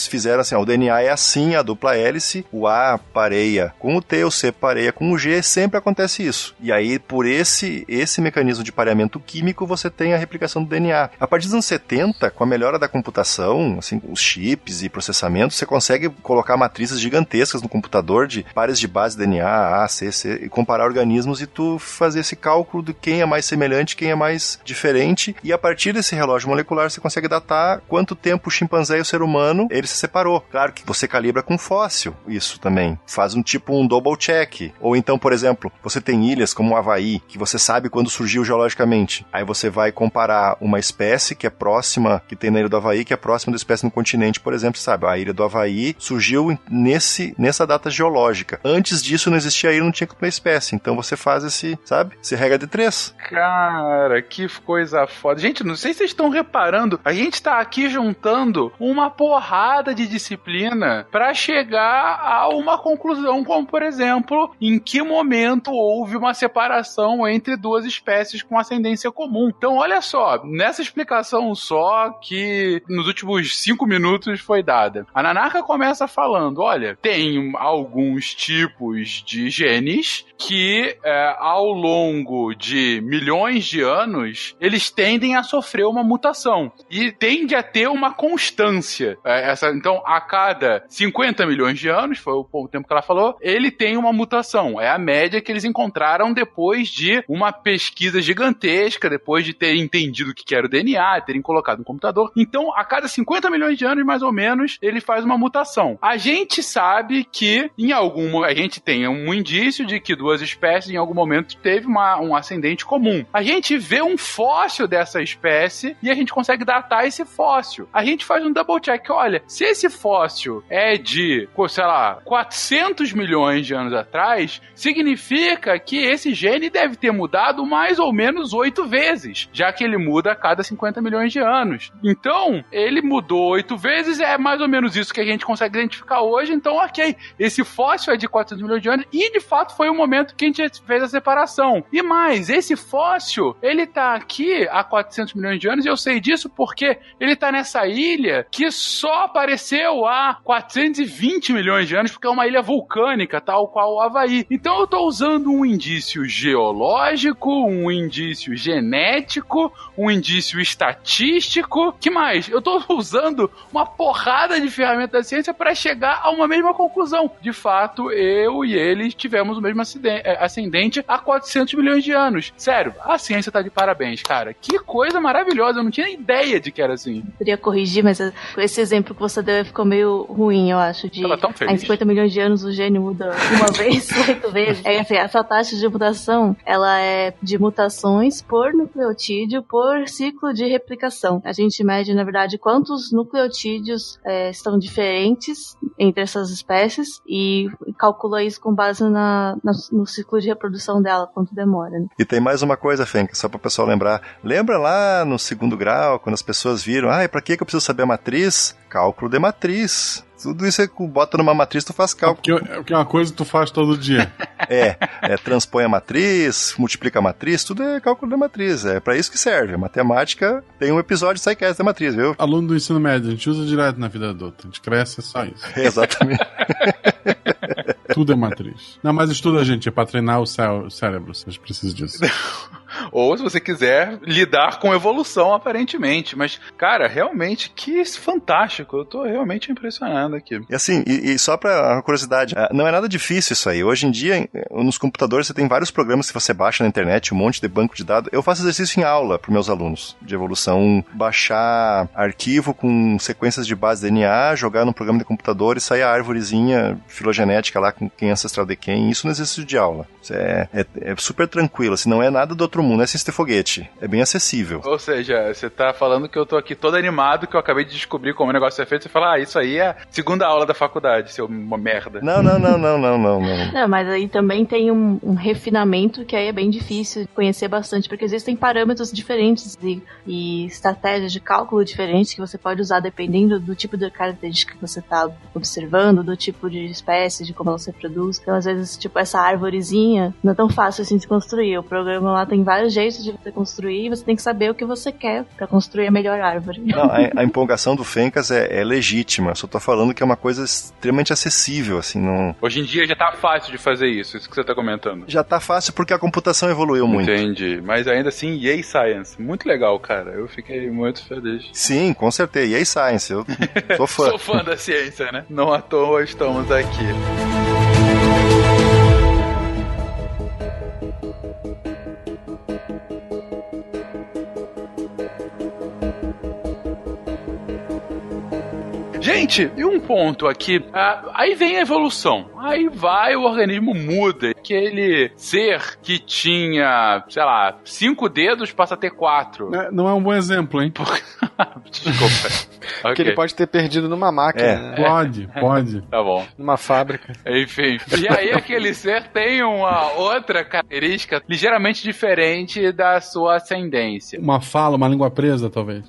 fizeram assim: ó, o DNA é assim, a dupla hélice, o A pareia com o T, o C pareia com o G, sempre acontece isso. E aí, por esse, esse mecanismo de pareamento químico, você tem a replicação do DNA. A partir dos anos 70, com a melhora da computação, assim, os chips e processamento, você consegue colocar matrizes gigantescas no computador de pares de base DNA, A, C, C, e comparar organismos e tu fazer esse cálculo de quem é mais semelhante, quem é mais diferente, e a partir desse relógio molecular você consegue datar quanto tempo o chimpanzé e o ser humano ele se separou. Claro que você calibra com fóssil isso também. Faz um tipo um double check. Ou então, por exemplo, você tem ilhas como o Havaí, que você sabe quando surgiu geologicamente. Aí você vai comparar uma espécie que é próxima, que tem na ilha do Havaí, que é próxima da espécie no continente, por exemplo, sabe? A ilha do Havaí surgiu nesse, nessa data geológica. Antes disso não existia ilha, não tinha uma espécie. Então você faz esse, sabe? Esse regra de três. Cara, que coisa foda. Gente, não sei se vocês estão reparando, a gente tá aqui juntando uma porrada de disciplina para chegar a uma conclusão, como por exemplo, em que momento houve uma separação entre duas espécies com ascendência comum. Então, olha só, nessa explicação só que nos últimos cinco minutos foi dada. A Nanaka começa falando: olha, tem alguns tipos de genes que é, ao longo de milhões de anos eles tendem a sofrer uma mutação e tende a ter uma constância. É, essa, então, a cada 50 milhões de anos, foi o, o tempo que ela falou, ele tem uma mutação. É a média que eles encontraram depois de uma pesquisa gigantesca, depois de terem entendido o que era o DNA, terem colocado no computador. Então, a cada 50 milhões de anos, mais ou menos, ele faz uma mutação. A gente sabe que em algum a gente tem um indício de que duas espécies em algum momento teve uma, um ascendente comum. A gente vê um fóssil dessa espécie e a gente consegue datar esse fóssil. A gente faz um double check, olha, se esse fóssil é de, sei lá, 400 milhões de anos atrás, significa que esse gene deve ter mudado mais ou menos oito vezes, já que ele muda a cada 50 milhões de anos. Então, ele mudou oito vezes, é mais ou menos isso que a gente consegue identificar hoje. Então, ok, esse fóssil é de 400 milhões de anos e de fato foi o momento que a gente fez a separação. E mais, esse fóssil, ele tá aqui há 400 milhões de anos e eu sei disso porque ele tá nessa ilha que só apareceu há 420 milhões de anos, porque é uma ilha vulcânica, tal qual o Havaí. Então eu tô usando um indício geológico, um indício genético, um indício estatístico. Que mais? Eu tô usando uma porrada de ferramentas da ciência para chegar a uma mesma conclusão. De fato, eu e ele tivemos o mesmo eh, ascendente há 400 milhões de anos. Sério, a ciência tá de parabéns, cara. Que coisa maravilhosa. Eu não tinha ideia de que era assim. Queria corrigir, mas eh, esse exemplo que você deu ficou meio ruim, eu acho. De Tava tão feliz. Em 50 milhões de anos o gene muda uma vez, oito vezes. É assim, essa taxa de mutação, ela é de mutações por nucleotídeo por ciclo de replicação. A gente mede, na verdade, quantos nucleotídeos é, estão diferentes entre essas espécies e calcula isso com base na, na, no ciclo de reprodução dela, quanto demora. Né? E tem mais uma coisa, Fenk, só para o pessoal lembrar. Lembra lá no segundo grau, quando as pessoas viram, ah, para que eu preciso saber a matriz? Cálculo de matriz. Tudo isso é bota numa matriz, tu faz cálculo. Porque, porque é uma coisa que tu faz todo dia. é, é, transpõe a matriz, multiplica a matriz, tudo é cálculo da matriz. É para isso que serve. A matemática tem um episódio de SciCast da matriz, viu? Aluno do ensino médio, a gente usa direto na vida adulta. A gente cresce, é só isso. É, exatamente. tudo é matriz. Não, mas estuda, gente, é pra treinar o, cé o cérebro. Vocês precisam disso. Ou se você quiser lidar com evolução, aparentemente. Mas, cara, realmente, que fantástico. Eu tô realmente impressionado aqui. E assim, e, e só pra curiosidade, ah, não é nada difícil isso aí. Hoje em dia, nos computadores, você tem vários programas que você baixa na internet, um monte de banco de dados. Eu faço exercício em aula para meus alunos de evolução. Baixar arquivo com sequências de base DNA, jogar num programa de computador e sair a árvorezinha filogenética lá com quem é ancestral de quem. Isso no exercício de aula. É, é, é super tranquilo. Assim, não é nada do outro mundo, não é de foguete. É bem acessível. Ou seja, você tá falando que eu tô aqui todo animado, que eu acabei de descobrir como o negócio é feito. Você fala, ah, isso aí é a segunda aula da faculdade, seu uma merda. Não, não, não, não, não, não, não. Não, mas aí também tem um, um refinamento que aí é bem difícil conhecer bastante, porque existem parâmetros diferentes e, e estratégias de cálculo diferentes que você pode usar dependendo do tipo de característica que você tá observando, do tipo de espécie, de como ela se produz. Então, às vezes, tipo, essa árvorezinha não é tão fácil assim de construir. O programa lá tem vários jeitos de você construir e você tem que saber o que você quer para construir a melhor árvore. Não, a, a empolgação do Fencas é, é, legítima. Só tô falando que é uma coisa extremamente acessível, assim, não... Hoje em dia já tá fácil de fazer isso, isso que você tá comentando. Já tá fácil porque a computação evoluiu muito. Entendi. Mas ainda assim, Yay Science. Muito legal, cara. Eu fiquei muito feliz. Sim, com certeza. Yay Science. Eu sou fã. sou fã da ciência, né? Não à toa estamos aqui. Gente, e um ponto aqui. ah, aí vem a evolução. Aí vai, o organismo muda. Aquele ser que tinha, sei lá, cinco dedos passa a ter quatro. É, Não é um bom exemplo, hein? Desculpa. Que Ok. ele pode ter perdido numa máquina, É. né? Pode, pode. Tá bom. numa fábrica. Enfim. E aí aquele ser tem uma outra característica ligeiramente diferente da sua ascendência. Uma fala, uma língua presa, talvez.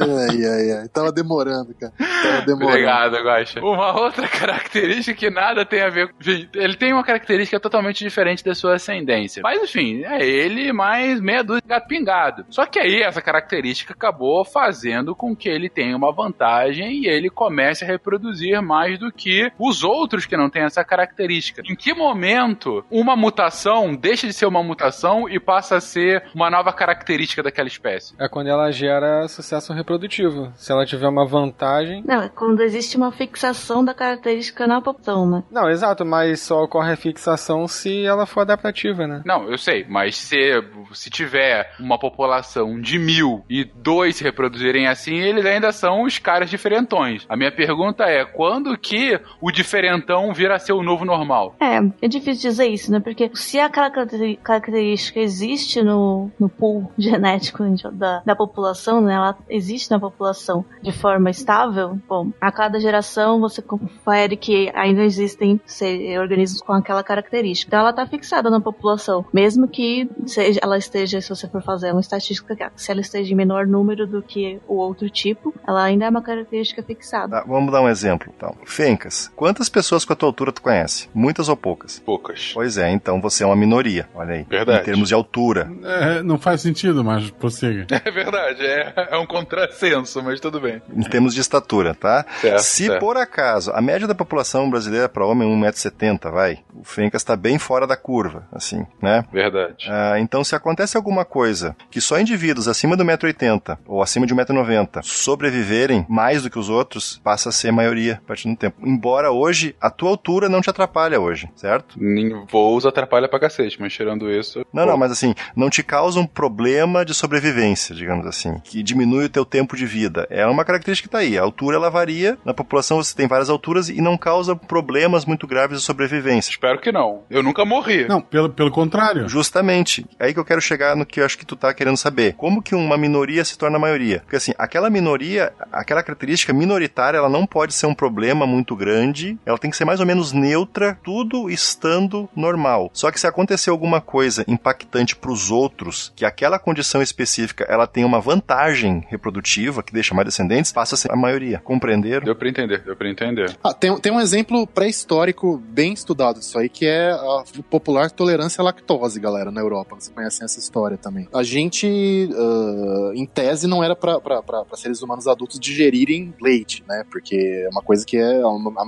Ai, ai, ai. Tava demorando, cara. Tava demorando. Obrigado, Guaxa. Uma outra característica que nada tem a ver com. Enfim, ele tem uma característica totalmente diferente da sua ascendência. Mas, enfim, é ele mais meia dúzia de gato pingado. Só que aí essa característica acabou fazendo com que ele tenha uma vantagem e ele comece a reproduzir mais do que os outros que não têm essa característica. Em que momento uma mutação deixa de ser uma mutação e passa a ser uma nova característica daquela espécie? É quando ela gera sucesso reprodutivo. Se ela tiver uma vantagem. Não, é quando existe uma fixação da característica na população, né? Não, exato, mas só ocorre a fixação se ela for adaptativa, né? Não, eu sei, mas se, se tiver uma população de mil e dois se reproduzirem assim, eles ainda são os caras diferentões. A minha pergunta é, quando que o diferentão vira a ser o novo normal? É, é difícil dizer isso, né? Porque se a caracteri- característica existe no, no pool genético da, da população, né? Ela existe na população de forma estável, bom, a cada geração você confere que ainda existem organismos com aquela característica. Então ela tá fixada na população, mesmo que seja, ela esteja, se você for fazer uma estatística, se ela esteja em menor número do que o outro tipo, ela ainda é uma característica fixada. Tá, vamos dar um exemplo, então. Fencas, quantas pessoas com a tua altura tu conhece? Muitas ou poucas? Poucas. Pois é, então você é uma minoria, olha aí. Verdade. Em termos de altura. É, não faz sentido, mas prossiga. É verdade, é, é um contrassenso, mas tudo bem. Em termos de estatura, tá? Certo, Se certo. por acaso a média da população brasileira para homem é 1,70m, vai. O Fencas tá bem fora da curva, assim, né? Verdade. Ah, então, se acontece alguma coisa que só indivíduos acima do 1,80m ou acima de 1,90m sobreviverem mais do que os outros, passa a ser a maioria a partir do tempo. Embora hoje a tua altura não te atrapalha hoje, certo? Em voos atrapalha pra cacete, mas tirando isso. Não, pô, não, mas assim, não te causa um problema de sobrevivência, digamos assim, que diminui o teu tempo de vida. É uma característica que tá aí. A altura ela varia, na população você tem várias alturas e não causa problemas muito graves de sobrevivência. Espero que não. Eu nunca morri. Não, pelo, pelo contrário. Justamente. É aí que eu quero chegar no que eu acho que tu tá querendo saber. Como que uma minoria se torna maioria? Porque assim, aquela minoria, aquela característica minoritária, ela não pode ser um problema muito grande, ela tem que ser mais ou menos neutra, tudo estando normal. Só que se acontecer alguma coisa impactante pros outros, que aquela condição específica, ela tem uma vantagem reprodutiva, que deixa mais descendentes, passa a ser a maioria. Compreenderam? Deu pra entender, deu pra entender. Ah, tem, tem um exemplo pré-histórico bem estudado disso aí, que é a popular tolerância à lactose, galera, na Europa. Vocês conhecem essa história também. A gente, ah, em tese, não era pra seres humanos adultos digerirem leite, né? Porque é uma coisa que é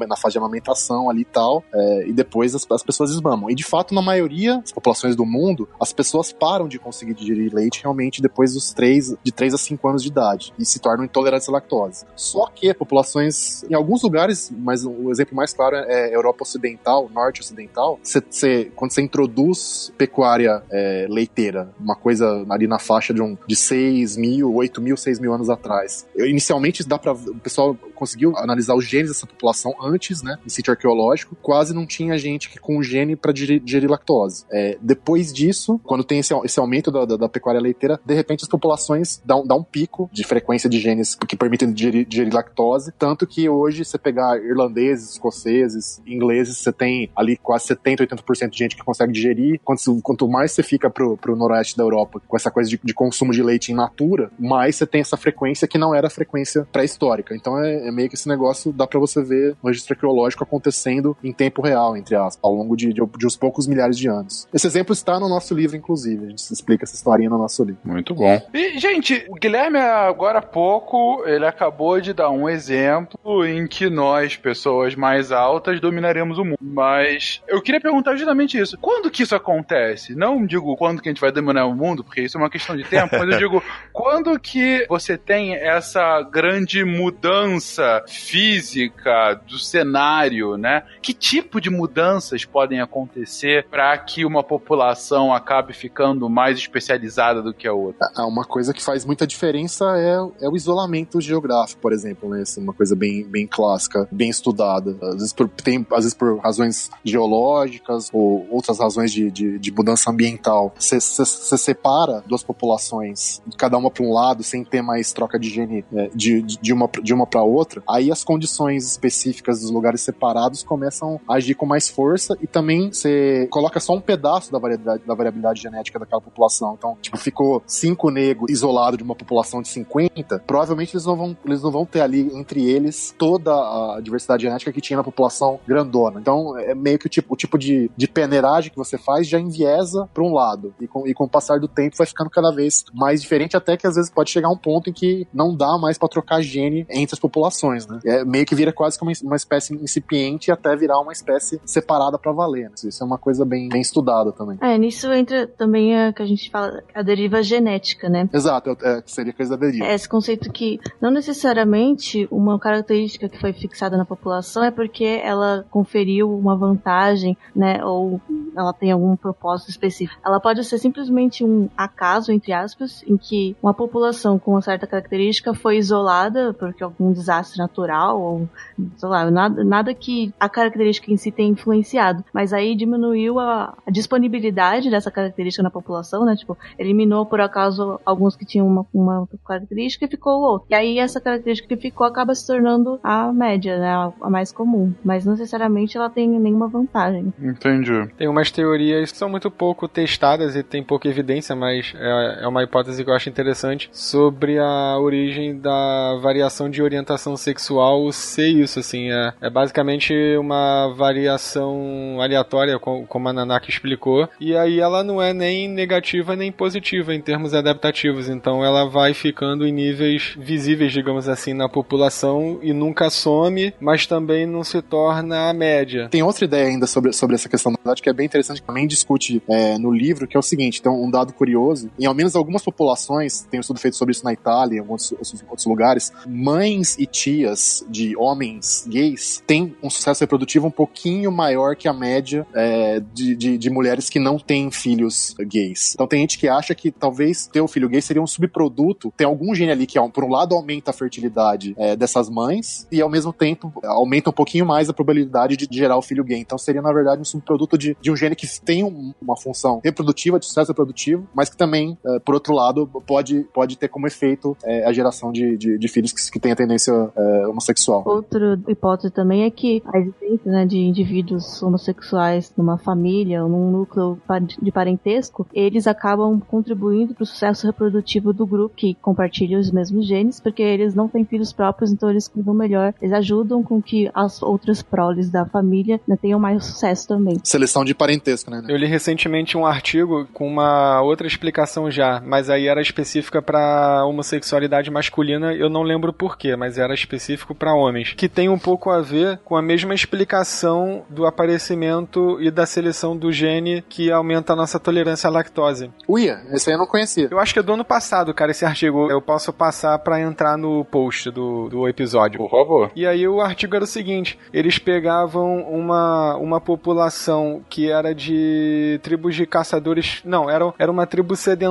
na fase de amamentação ali e tal, é, e depois as, as pessoas esmamam. E de fato, na maioria das populações do mundo, as pessoas param de conseguir digerir leite realmente depois dos 3, de 3 a 5 anos de idade e se tornam intolerantes à lactose. Só que populações, em alguns lugares, mas o exemplo mais claro é Europa Ocidental, Norte Ocidental, cê, cê- quando você introduz pecuária é, leiteira, uma coisa ali na faixa de, um, de 6 mil, 8 mil, 6 mil anos atrás. Eu, inicialmente, dá pra, o pessoal conseguiu analisar os genes dessa população antes, né, em sítio arqueológico, quase não tinha gente que com gene para digerir lactose. É, depois disso, quando tem esse, esse aumento da, da, da pecuária leiteira, de repente as populações dão, dão um pico de frequência de genes que permitem digerir, digerir lactose, tanto que hoje, você pegar irlandeses, escoceses, ingleses, você tem ali quase 70, 80% de gente que consegue digerir. Quanto, quanto mais você fica pro, pro noroeste da Europa com essa coisa de, de consumo de leite in natura, mais você tem essa frequência que não era a frequência pré-histórica. Então é, é meio que esse negócio, dá pra você ver no registro arqueológico acontecendo em tempo real, entre aspas, ao longo de, de, de uns poucos milhares de anos. Esse exemplo está no nosso livro, inclusive. A gente explica essa historinha no nosso livro. Muito bom. E, gente, o Guilherme, agora há pouco, ele acabou de dar um exemplo em que nós, pessoas mais altas, dominaremos o mundo. Mas eu queria perguntar justamente isso. Quando que isso acontece? Não digo quando que a gente vai dominar o mundo, porque isso é uma questão de tempo, mas eu digo quando que você tem essa grande mudança física do cenário, né? Que tipo de mudanças podem acontecer para que uma população acabe ficando mais especializada do que a outra? Ah, Uma coisa que faz muita diferença é, é o isolamento geográfico, por exemplo, né? Essa é uma coisa bem, bem clássica, bem estudada. Às vezes por, tem, às vezes por razões geológicas ou outras razões de, de, de mudança ambiental. Você separa duas populações, cada uma para um lado, sem ter mais troca de gene é, de, de uma, de uma para outra, aí as condições específicas dos lugares separados começam a agir com mais força e também você coloca só um pedaço da variabilidade, da variabilidade genética daquela população. Então, tipo, ficou cinco negros isolados de uma população de 50, provavelmente eles não vão, eles não vão ter ali entre eles toda a diversidade genética que tinha na população grandona. Então, é meio que o tipo, o tipo de, de peneiragem que você faz já enviesa para um lado. E com, e com o passar do tempo vai ficando cada vez mais diferente, até que às vezes pode chegar um ponto em que não dá mais para trocar gene entre as populações, né? É meio que vira quase como uma espécie incipiente até virar uma espécie separada para valer. Né? Isso é uma coisa bem, bem estudada também. É, nisso entra também a que a gente fala, a deriva genética, né? Exato, é, seria coisa da deriva. É esse conceito que não necessariamente uma característica que foi fixada na população é porque ela conferiu uma vantagem, né, ou ela tem algum propósito específico. Ela pode ser simplesmente um acaso, entre aspas, em que uma população com uma certa característica foi isolada porque algum desastre natural ou, sei lá, nada, nada que a característica em si tenha influenciado, mas aí diminuiu a, a disponibilidade dessa característica na população, né, tipo, eliminou por acaso alguns que tinham uma, uma característica e ficou o outro. E aí essa característica que ficou acaba se tornando a média, né, a, a mais comum, mas não necessariamente ela tem nenhuma vantagem. Entendi. Tem umas teorias que são muito pouco testadas e tem pouca evidência, mas é, é uma hipótese que eu acho interessante sobre a origem da variação de orientação sexual ser isso, assim, é, é basicamente uma variação aleatória, co- como a Nanaka explicou, e aí ela não é nem negativa nem positiva em termos adaptativos, então ela vai ficando em níveis visíveis, digamos assim, na população e nunca some, mas também não se torna a média. Tem outra ideia ainda sobre, sobre essa questão da idade que é bem interessante, que também discute é, no livro, que é o seguinte: tem um dado curioso. Em ao menos algumas populações, tem um estudo feito sobre isso na Itália, em alguns outros, lugares, mães e tias de homens gays têm um sucesso reprodutivo um pouquinho maior que a média é, de, de, de mulheres que não têm filhos gays. Então tem gente que acha que talvez ter um filho gay seria um subproduto, tem algum gene ali que, por um lado, aumenta a fertilidade é, dessas mães e, ao mesmo tempo, aumenta um pouquinho mais a probabilidade de gerar o filho gay. Então seria, na verdade, um subproduto de, de um gene que tem um- uma função reprodutiva, de sucesso reprodutivo, mas que também, é, por outro lado, pode, pode ter como efeito é, a geração de, de, de filhos que, que têm a tendência é, homossexual. Outra hipótese também é que a existência né, de indivíduos homossexuais numa família ou num núcleo de parentesco, eles acabam contribuindo para o sucesso reprodutivo do grupo que compartilha os mesmos genes, porque eles não têm filhos próprios, então eles cuidam melhor, eles ajudam com que as outras proles da família né, tenham mais sucesso também. Seleção de parentesco, né? Eu li recentemente um artigo com uma outra explicação já, mas aí era específica para homossexualidade masculina, eu não lembro porquê, mas era específico para homens, que tem um pouco a ver com a mesma explicação do aparecimento e da seleção do gene que aumenta a nossa tolerância à lactose. Uia, esse aí eu não conhecia. Eu acho que é do ano passado, cara, esse artigo. Eu posso passar pra entrar no post do, do episódio. Por favor. E aí o artigo era o seguinte: eles pegavam uma, uma população que era de tribos de caçadores. Não, era, era uma tribo sedentária,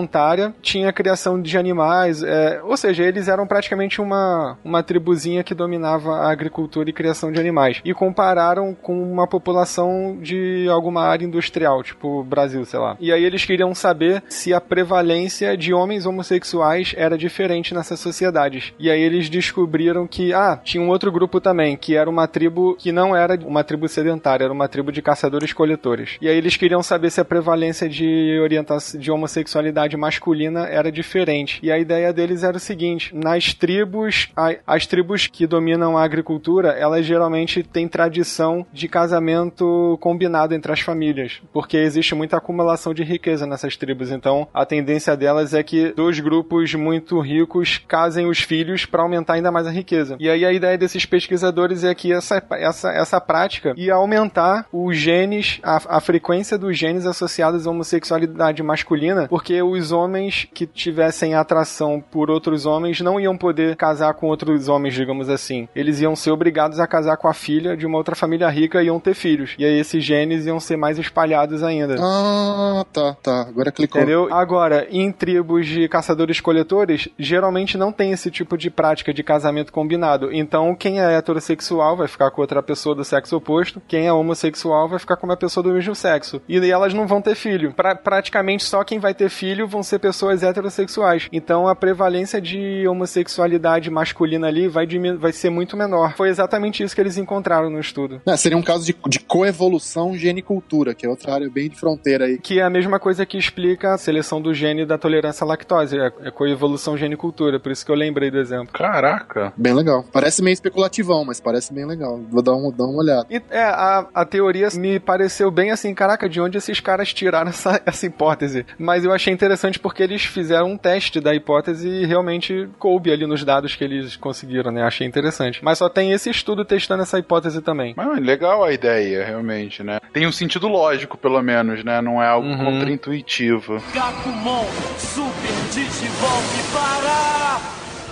tinha criação de animais, é, ou seja, eles eram praticamente uma, uma tribuzinha que dominava a agricultura e criação de animais. E compararam com uma população de alguma área industrial, tipo Brasil, sei lá. E aí eles queriam saber se a prevalência de homens homossexuais era diferente nessas sociedades. E aí eles descobriram que, ah, tinha um outro grupo também, que era uma tribo que não era uma tribo sedentária, era uma tribo de caçadores-coletores. E aí eles queriam saber se a prevalência de orientação de homossexualidade masculina era diferente. E a ideia deles era o seguinte: nas tribos, as tribos que dominam a agricultura, elas geralmente têm tradição de casamento combinado entre as famílias, porque existe muita acumulação de riqueza nessas tribos. Então, a tendência delas é que dois grupos muito ricos casem os filhos para aumentar ainda mais a riqueza. E aí a ideia desses pesquisadores é que essa, essa, essa prática ia aumentar os genes, a, a frequência dos genes associados à homossexualidade masculina, porque os homens que tivessem atração por outros homens não iam poder casar com outros homens, digamos assim. Eles iam ser obrigados a casar com a filha de uma outra família rica e iam ter filhos. E aí esses genes iam ser mais espalhados ainda. Ah, tá, tá. Agora clicou. Entendeu? Agora, em tribos de caçadores-coletores, geralmente não tem esse tipo de prática de casamento combinado. Então, quem é heterossexual vai ficar com outra pessoa do sexo oposto, quem é homossexual vai ficar com uma pessoa do mesmo sexo. E elas não vão ter filho. Pra, praticamente só quem vai ter filho vão ser pessoas heterossexuais. Então, a prevalência de homossexualidade masculina ali vai, vai ser muito menor. Foi exatamente isso que eles encontraram no estudo. É, seria um caso de, de coevolução genicultura, que é outra área bem de fronteira aí. Que é a mesma coisa que explica a seleção do gene da tolerância à lactose, é, é coevolução genicultura, por isso que eu lembrei do exemplo. Caraca. Bem legal. Parece meio especulativão, mas parece bem legal. Vou dar, um, dar uma olhada. E é, a, a teoria me pareceu bem assim, caraca, de onde esses caras tiraram essa, essa hipótese? Mas eu achei interessante porque eles fizeram um teste da hipótese e realmente coube ali nos dados que eles conseguiram, né? Achei interessante. Mas só tem esse estudo testando essa hipótese também. Mas legal a ideia, realmente, né? Tem um sentido lógico, pelo menos, né? Não é algo Uhum. contraintuitivo. Gapumon, Super Digivolve para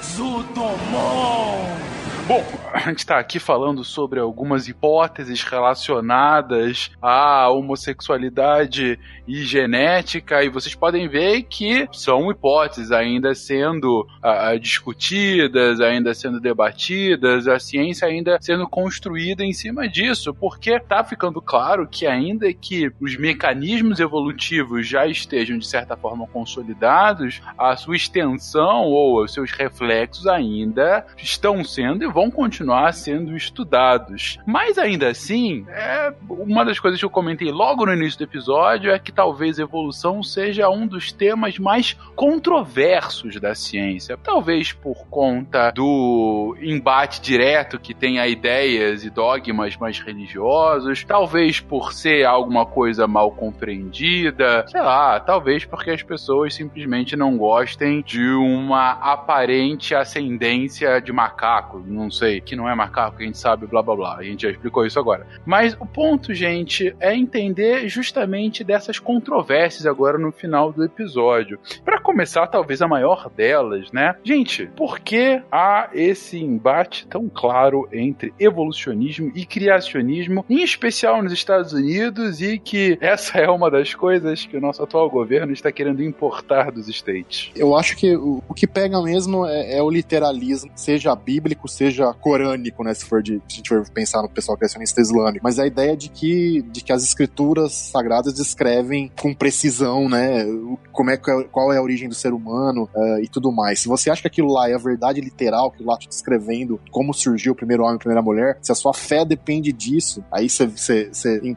Zudomon. Bom, a gente tá aqui falando sobre algumas hipóteses relacionadas à homossexualidade e genética, e vocês podem ver que são hipóteses ainda sendo ah, discutidas, ainda sendo debatidas, a ciência ainda sendo construída em cima disso, porque tá ficando claro que ainda que os mecanismos evolutivos já estejam de certa forma consolidados, a sua extensão ou os seus reflexos ainda estão sendo vão continuar sendo estudados. Mas ainda assim, é uma das coisas que eu comentei logo no início do episódio é que talvez evolução seja um dos temas mais controversos da ciência. Talvez por conta do embate direto que tem a ideias e dogmas mais religiosos, talvez por ser alguma coisa mal compreendida, sei lá, talvez porque as pessoas simplesmente não gostem de uma aparente ascendência de macaco, não sei, que não é macaco, a gente sabe, blá blá blá, a gente já explicou isso agora. Mas o ponto, gente, é entender justamente dessas controvérsias agora no final do episódio. Para começar, talvez a maior delas, né? Gente, por que há esse embate tão claro entre evolucionismo e criacionismo, em especial nos Estados Unidos, e que essa é uma das coisas que o nosso atual governo está querendo importar dos States? Eu acho que o, o que pega mesmo é, é o literalismo, seja bíblico, seja corânico, né? Se for de, se a gente for pensar no pessoal criacionista islâmico. Mas a ideia de que, de que as escrituras sagradas descrevem com precisão, né? Como é, é- qual é a origem do ser humano eh, e tudo mais. Se você acha que aquilo lá é a verdade literal, que lá tá descrevendo como surgiu o primeiro homem e a primeira mulher, se a sua fé depende disso, aí você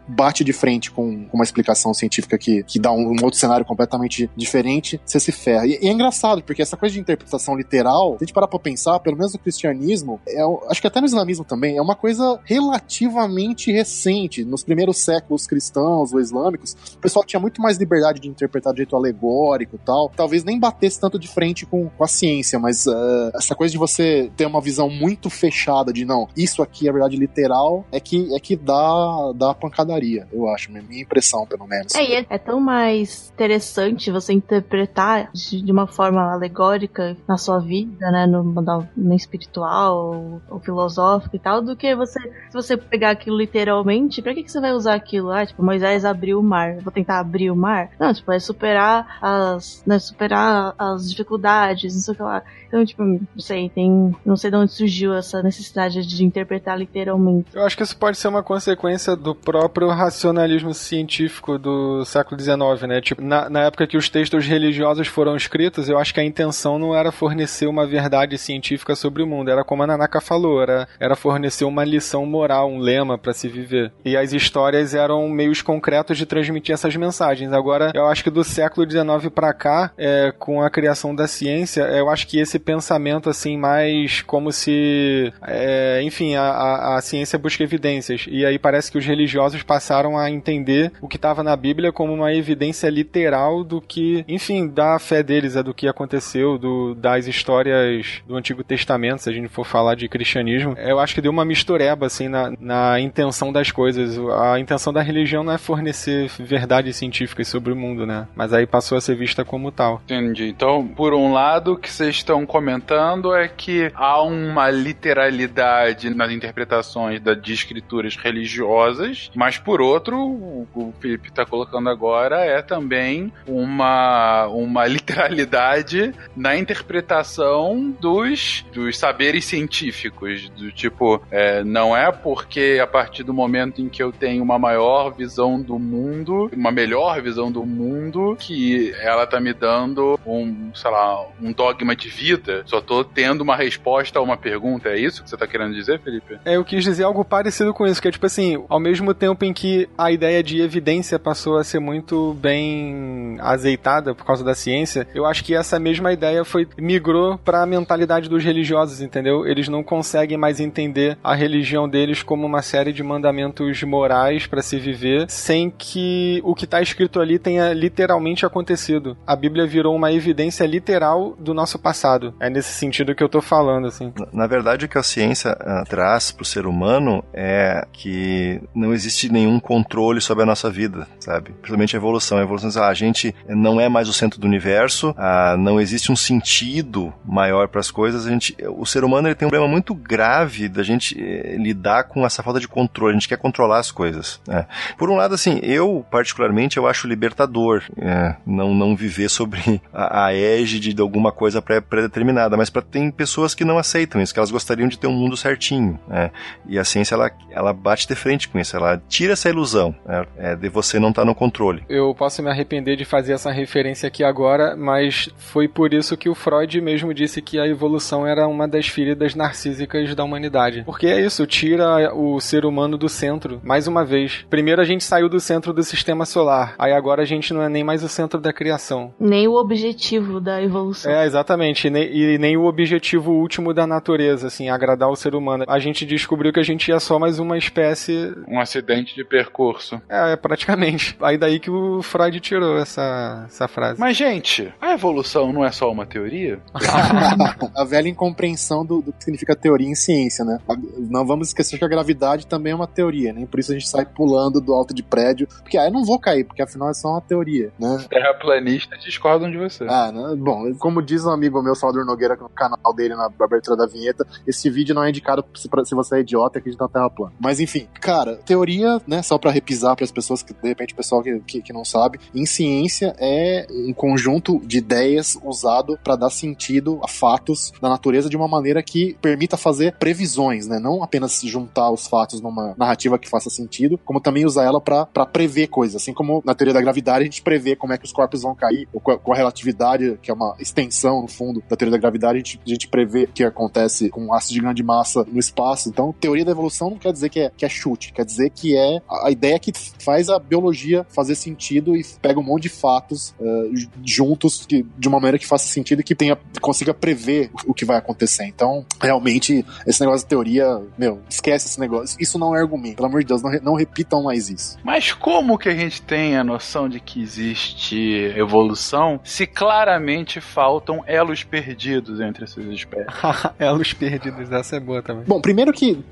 bate de frente com, com uma explicação científica que, que dá um, um outro cenário completamente diferente, você se ferra. E, e é engraçado, porque essa coisa de interpretação literal, se a gente parar pra pensar, pelo menos no cristianismo, é, acho que até no islamismo também, é uma coisa relativamente recente. Nos primeiros séculos cristãos ou islâmicos, o pessoal tinha muito mais liberdade de interpretar de jeito alegórico e tal. Talvez nem batesse tanto de frente com, com a ciência, mas eh, essa coisa de você ter uma visão muito fechada de não, isso aqui é verdade literal, é que, é que dá, dá pancadaria, eu acho, minha impressão, pelo menos. É, é, é tão mais interessante você interpretar de, uma forma alegórica na sua vida, né? No, no espiritual ou filosófico e tal, do que você. Se você pegar aquilo literalmente, pra que, que você vai usar aquilo? Ah, tipo, Moisés abriu o mar. Vou tentar abrir o mar? Não, tipo, é superar as. Né, superar as dificuldades, não sei o que lá. Então, tipo, não sei, tem. Não sei de onde surgiu essa necessidade de interpretar literalmente. Eu acho que isso pode ser uma consequência do próprio racionalismo científico do século XIX, né? Tipo, na, na época que os textos religiosos foram escritos, eu acho que a intenção não era fornecer uma verdade científica sobre o mundo, era como a Nanaka falou, era, era fornecer uma lição moral, um lema para se viver. E as histórias eram meios concretos de transmitir essas mensagens. Agora, eu acho que do século XIX para cá, é, com a criação da ciência, eu acho que esse pensamento assim mais como se, é, enfim, a, a, a ciência busca evidências e aí parece que os religiosos passaram a entender o que estava na Bíblia como uma evidência literal do que, enfim, da fé deles, é do que aconteceu, do, das histórias do Antigo Testamento, se a gente for falar de cristianismo, eu acho que deu uma mistureba, assim, na, na intenção das coisas. A intenção da religião não é fornecer verdades científicas sobre o mundo, né? Mas aí passou a ser vista como tal. Entendi. Então, por um lado, o que vocês estão comentando é que há uma literalidade nas interpretações da, de escrituras religiosas, mas por outro, o, o Felipe está colocando agora é também uma, uma literalidade na interpretação dos, dos saberes científicos, do tipo, é, não é porque a partir do momento em que eu tenho uma maior visão do mundo, uma melhor visão do mundo, que ela tá me dando um, sei lá, um dogma de vida. Só tô tendo uma resposta a uma pergunta. É isso que você tá querendo dizer, Felipe? É, eu quis dizer algo parecido com isso, que é tipo assim, ao mesmo tempo em que a ideia de evidência passou a ser muito bem azeitada por causa da ciência, eu acho que essa mesma ideia foi migrou para a mentalidade dos religiosos, entendeu? Eles não conseguem mais entender a religião deles como uma série de mandamentos morais para se viver, sem que o que está escrito ali tenha literalmente acontecido. A Bíblia virou uma evidência literal do nosso passado. É nesse sentido que eu tô falando, assim. Na verdade, o que a ciência uh, traz pro ser humano é que não existe nenhum controle sobre a nossa vida, sabe? Principalmente a evolução. A evolução diz, ah, a gente não é mais o centro do universo, ah, não existe um sentido maior para as coisas. A gente, o ser humano ele tem um problema muito grave da gente eh, lidar com essa falta de controle. A gente quer controlar as coisas. Né? Por um lado, assim, eu particularmente eu acho libertador é, não não viver sobre a, a égide de alguma coisa pré-determinada, mas para tem pessoas que não aceitam isso, que elas gostariam de ter um mundo certinho. Né? E a ciência ela, ela bate de frente com isso, ela tira essa ilusão né? é, de você não estar tá no controle. Eu posso me arrepender de fazer essa referência aqui agora, mas foi por isso que o Freud mesmo disse que a evolução era uma das feridas narcísicas da humanidade. Porque é isso, tira o ser humano do centro, mais uma vez. Primeiro a gente saiu do centro do sistema solar, aí agora a gente não é nem mais o centro da criação. Nem o objetivo da evolução. É, exatamente, e nem, e nem o objetivo último da natureza, assim, agradar o ser humano. A gente descobriu que a gente ia só mais uma espécie. Um acidente de percurso. É, praticamente. Aí daí que o Freud tirou essa, essa frase. Mas, gente, a evolução não é só uma teoria? a velha incompreensão do, do, que significa teoria em ciência, né? Não vamos esquecer que a gravidade também é uma teoria, nem né? por isso a gente sai pulando do alto de prédio, porque ah, eu não vou cair, porque afinal é só uma teoria, né? Terraplanistas discordam de você. Ah, né? bom, como diz um amigo meu, Salvador Nogueira, no canal dele na abertura da vinheta, esse vídeo não é indicado se, se você é idiota e acredita na Terra plana. Mas enfim, cara, teoria, né, só para repisar para as pessoas que, de repente, o pessoal que, que, que, não sabe, em ciência é um conjunto de ideias usado para dar sentido a fatos da natureza de uma maneira que permita fazer previsões, né? Não apenas juntar os fatos numa narrativa que faça sentido, como também usar ela para prever coisas. Assim como na teoria da gravidade a gente prevê como é que os corpos vão cair, ou com a relatividade, que é uma extensão, no fundo, da teoria da gravidade, a gente, a gente prevê o que acontece com um ácido de grande massa no espaço. Então, teoria da evolução não quer dizer que é, que é chute, quer dizer que é a, ideia que faz a biologia fazer sentido e pega um monte de fatos uh, juntos que, de uma maneira que faça sentido e que tenha, consiga prever o, o que vai acontecer. Então, realmente, esse negócio de teoria, meu, esquece esse negócio. Isso não é argumento. Pelo amor de Deus, não, não repitam mais isso. Mas como que a gente tem a noção de que existe evolução se claramente faltam elos perdidos entre essas espécies? elos perdidos, essa é boa também. Bom, primeiro que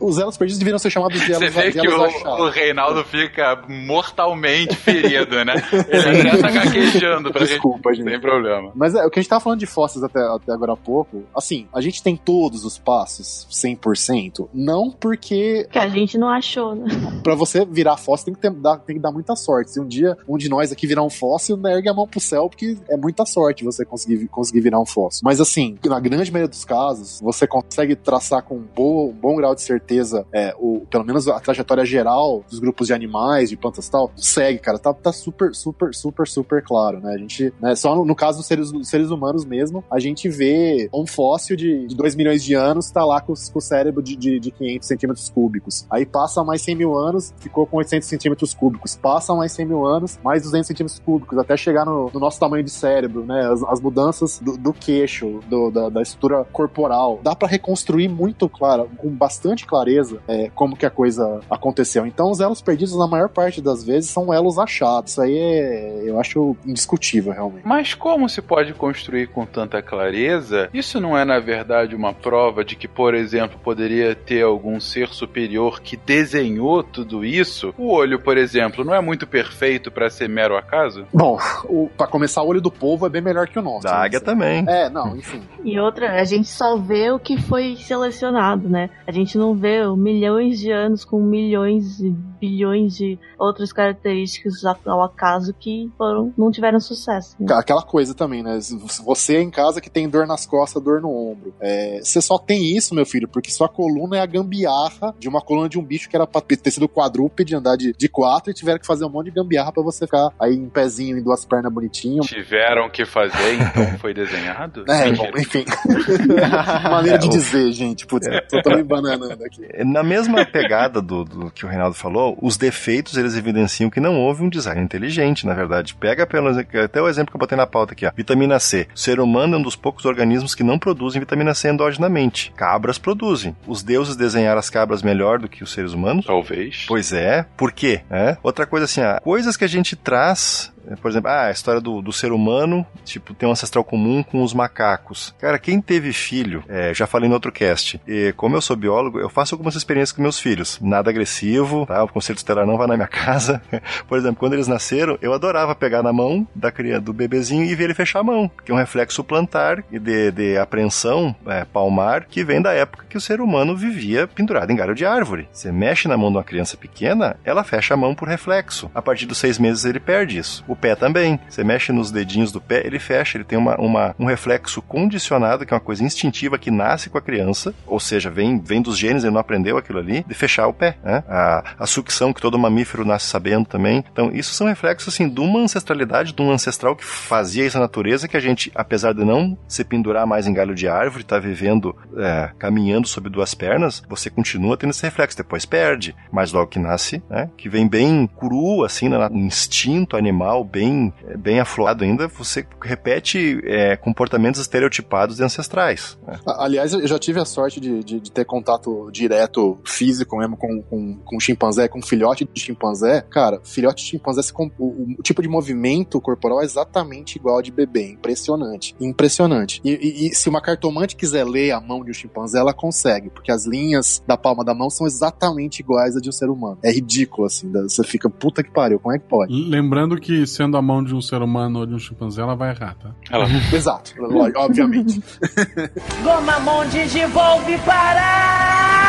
os elos perdidos deveriam ser chamados de elos Você vê que o, o, Reinaldo fica mortalmente ferido, né? Ele já tá gaguejando pra Desculpa, gente. Sem problema. Mas é, o que a gente tava falando de fósseis até, até agora há pouco, assim, a gente tem todos os passos 100%, não porque... Que a gente não achou, né? Pra você virar fóssil tem que, ter, dar, tem que dar muita sorte. Se um dia um de nós aqui virar um fóssil, não ergue a mão pro céu, porque é muita sorte você conseguir, conseguir virar um fóssil. Mas assim, na grande maioria dos casos, você consegue traçar com um bom, um bom grau de certeza, é, o, pelo menos a trajetória geral dos grupos de animais, de plantas e tal, segue, cara. Tá, tá super, super, super, super claro, né? A gente, né, só no, no caso dos seres, dos seres humanos mesmo, a gente vê um fóssil de, de 2 milhões de anos, tá lá com, com o cérebro de, de, de 500 centímetros cúbicos. Aí passa mais 100 mil anos, ficou com 800 centímetros cúbicos. Passa mais 100 mil anos, mais 200 centímetros cúbicos, até chegar no, no nosso tamanho de cérebro, né? As, as mudanças do, do queixo, do, da, da, estrutura corporal. Dá para reconstruir muito claro, com bastante clareza, é, como que a coisa aconteceu. Então, os elos perdidos, na maior parte das vezes, são elos achados. Isso aí é, eu acho indiscutível, realmente. Mas como se pode construir com tanta clareza? Isso não é, na verdade, uma prova de que, por exemplo, poderia ter algum ser superior que desenhou tudo isso, o olho, por exemplo, não é muito perfeito para ser mero acaso? Bom, o, pra começar, o olho do povo é bem melhor que o nosso. Da né? águia também. É, não, enfim. E outra, a gente só vê o que foi selecionado, né? A gente não vê milhões de anos com milhões e bilhões de outras características ao acaso que foram, não tiveram sucesso. né? Aquela coisa também, né? Você em casa que tem dor nas costas, dor no ombro. É, você só tem isso, meu filho, porque sua coluna é a gambiarra de uma coluna de um bicho que era pra ter sido quadrúpede, andar de, de quatro, e tiveram que fazer um monte de gambiarra pra você ficar aí em pezinho, em duas pernas bonitinho. Tiveram que fazer, então foi desenhado? É, Mentira. bom, enfim. Maneira de dizer, gente. Putz, tô também bananando aqui. Na mesma pegada do, do que o Reinaldo falou, os defeitos eles evidenciam que não houve um design inteligente, na verdade. Pega pelo, até o exemplo que eu botei na pauta aqui, ó. Vitamina C. O ser humano é um dos poucos organismos que não produzem vitamina C endogenamente. Cabras produzem. Os deuses desenharam as cabras melhor do que os seres humanos? Talvez. Pois é. Por quê? É? Outra coisa assim, coisas que a gente traz por exemplo, ah, a história do, do ser humano, tipo, tem um ancestral comum com os macacos. Cara, quem teve filho, é, já falei no outro cast, e como eu sou biólogo, eu faço algumas experiências com meus filhos. Nada agressivo, tá? O conceito estelar não vai na minha casa. Por exemplo, quando eles nasceram, eu adorava pegar na mão da criança, do bebezinho e ver ele fechar a mão, que é um reflexo plantar e de, de apreensão é, palmar que vem da época que o ser humano vivia pendurado em galho de árvore. Você mexe na mão de uma criança pequena, ela fecha a mão por reflexo. A partir dos seis meses ele perde isso. O pé também. Você mexe nos dedinhos do pé, ele fecha, ele tem uma, uma, um reflexo condicionado, que é uma coisa instintiva que nasce com a criança, ou seja, vem, vem dos genes, ele não aprendeu aquilo ali, de fechar o pé. Né? A, a sucção que todo mamífero nasce sabendo também. Então, isso são reflexos assim, de uma ancestralidade, de um ancestral que fazia isso na natureza, que a gente, apesar de não se pendurar mais em galho de árvore, tá vivendo, é, caminhando sobre duas pernas, você continua tendo esse reflexo, depois perde, mas logo que nasce, né, que vem bem cru, assim, no instinto animal, bem, bem aflorado ainda, você repete é, comportamentos estereotipados e ancestrais. né? Aliás, eu já tive a sorte de, de- de ter contato direto físico mesmo com, com, com chimpanzé, com filhote de chimpanzé. Cara, filhote de chimpanzé, se com- o, o tipo de movimento corporal é exatamente igual ao de bebê. Impressionante. Impressionante. E, e- e se uma cartomante quiser ler a mão de um chimpanzé, ela consegue, porque as linhas da palma da mão são exatamente iguais a de um ser humano. É ridículo, assim. da- Você fica, puta que pariu, como é que pode? Lembrando que sendo a mão de um ser humano ou de um chimpanzé, ela vai errar, tá? Ela- Exato, obviamente. Gomamon Digivolve para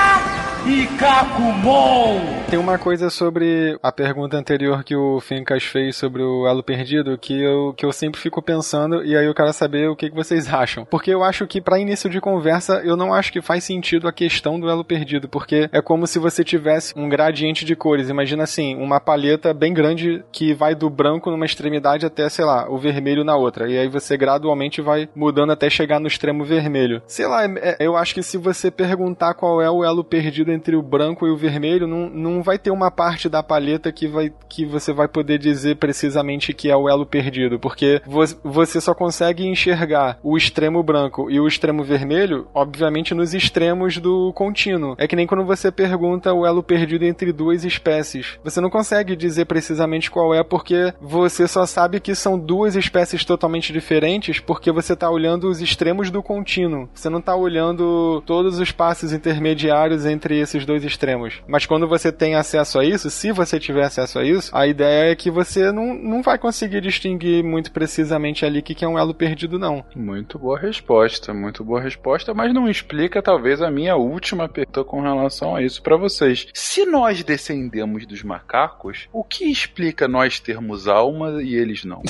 e Kakumon. Tem uma coisa sobre a pergunta anterior que o Fincas fez sobre o elo perdido que eu, que eu sempre fico pensando e aí eu quero saber o que, que vocês acham. Porque eu acho que para início de conversa eu não acho que faz sentido a questão do elo perdido, porque é como se você tivesse um gradiente de cores. Imagina assim, uma palheta bem grande que vai do branco numa extremidade até, sei lá, o vermelho na outra. E aí você gradualmente vai mudando até chegar no extremo vermelho. Sei lá, é- eu acho que se você perguntar qual é o elo perdido entre o branco e o vermelho, não, não vai ter uma parte da palheta que, vai, que você vai poder dizer precisamente que é o elo perdido, porque vo- você só consegue enxergar o extremo branco e o extremo vermelho, obviamente, nos extremos do contínuo. É que nem quando você pergunta o elo perdido entre duas espécies. Você não consegue dizer precisamente qual é, porque você só sabe que são duas espécies totalmente diferentes, porque você está olhando os extremos do contínuo. Você não está olhando todos os passos intermediários entre esses dois extremos. Mas quando você tem acesso a isso, se você tiver acesso a isso, a ideia é que você não, não vai conseguir distinguir muito precisamente ali o que que é um elo perdido, não. Muito boa resposta, muito boa resposta, mas não explica talvez a minha última pergunta com relação a isso pra vocês. Se nós descendemos dos macacos, o que explica nós termos alma e eles não?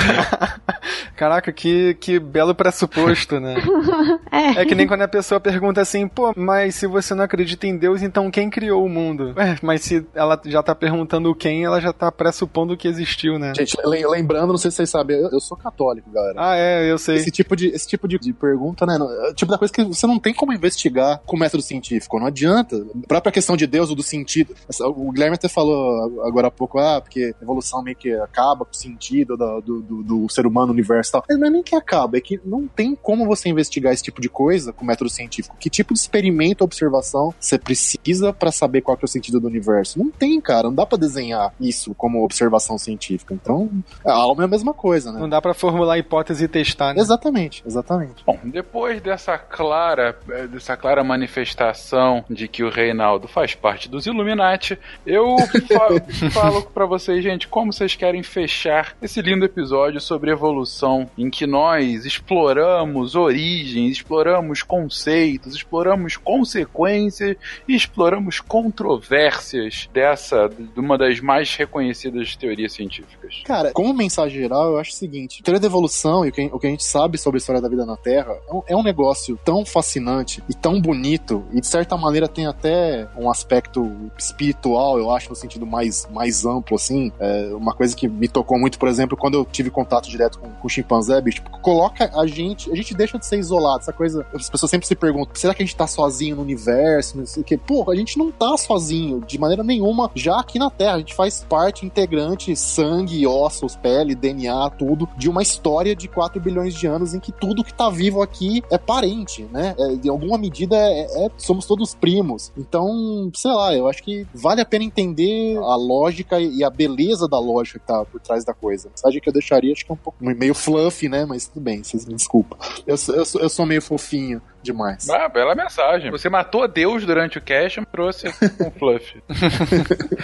Caraca, que, que belo pressuposto, né? É. É que nem quando a pessoa pergunta assim, pô, mas se você não acredita em Deus, então quem criou o mundo? É, mas se ela já tá perguntando quem, ela já tá pressupondo que existiu, né? Gente, le- lembrando, não sei se vocês sabem, eu, eu sou católico, galera. Ah, é, eu sei. Esse tipo, de, esse tipo de, de pergunta, né? É o tipo da coisa que você não tem como investigar com método científico. Não adianta. A própria questão de Deus ou do sentido. O Guilherme até falou agora há pouco, ah, porque a evolução meio que acaba com o sentido da- do, do, do ser humano no universo e tal. Mas não é nem que acaba, é que não tem como você investigar esse tipo de coisa com método científico. Que tipo de experimento ou observação você precisa para saber qual que é o sentido do universo? Não tem, cara. Não dá para desenhar isso como observação científica. Então, a alma é a mesma coisa, né? Não dá pra formular hipótese e testar, né? Exatamente, exatamente. Bom, depois dessa clara, eh, dessa clara manifestação de que o Reinaldo faz parte dos Illuminati, eu fa falo pra vocês, gente, como vocês querem fechar esse lindo episódio sobre evolução, em que nós exploramos origens, exploramos conceitos, exploramos consequências e exploramos controvérsias dessa, de uma das mais reconhecidas teorias científicas. Cara, como mensagem geral, eu acho o seguinte: a teoria da evolução e o que, o que a gente sabe sobre a história da vida na Terra é um, é um negócio tão fascinante e tão bonito, e de certa maneira tem até um aspecto espiritual, eu acho, no sentido mais, mais amplo, assim. É uma coisa que me tocou muito, por exemplo, quando eu tive contato direto com, com o chimpanzé, bicho, tipo, coloca a gente, a gente deixa de ser isolado, essa coisa. As pessoas sempre se perguntam: será que a gente tá sozinho no universo? O quê. Pô, a gente não tá sozinho, de maneira nenhuma, já aqui na Terra. A gente faz parte integrante, sangue, ossos, pele, DNA, tudo, de uma história de 4 bilhões de anos em que tudo que tá vivo aqui é parente, né? É, de alguma medida é, é- somos todos primos. Então, sei lá, eu acho que vale a pena entender a lógica e a beleza da lógica que tá por trás da coisa. A mensagem que eu deixaria, acho que é um pouco meio fluffy, né? Mas tudo bem, vocês me desculpam. Eu, eu, eu sou meio fofinho demais. Ah, bela mensagem. Você matou Deus durante o cast e trouxe um fluff.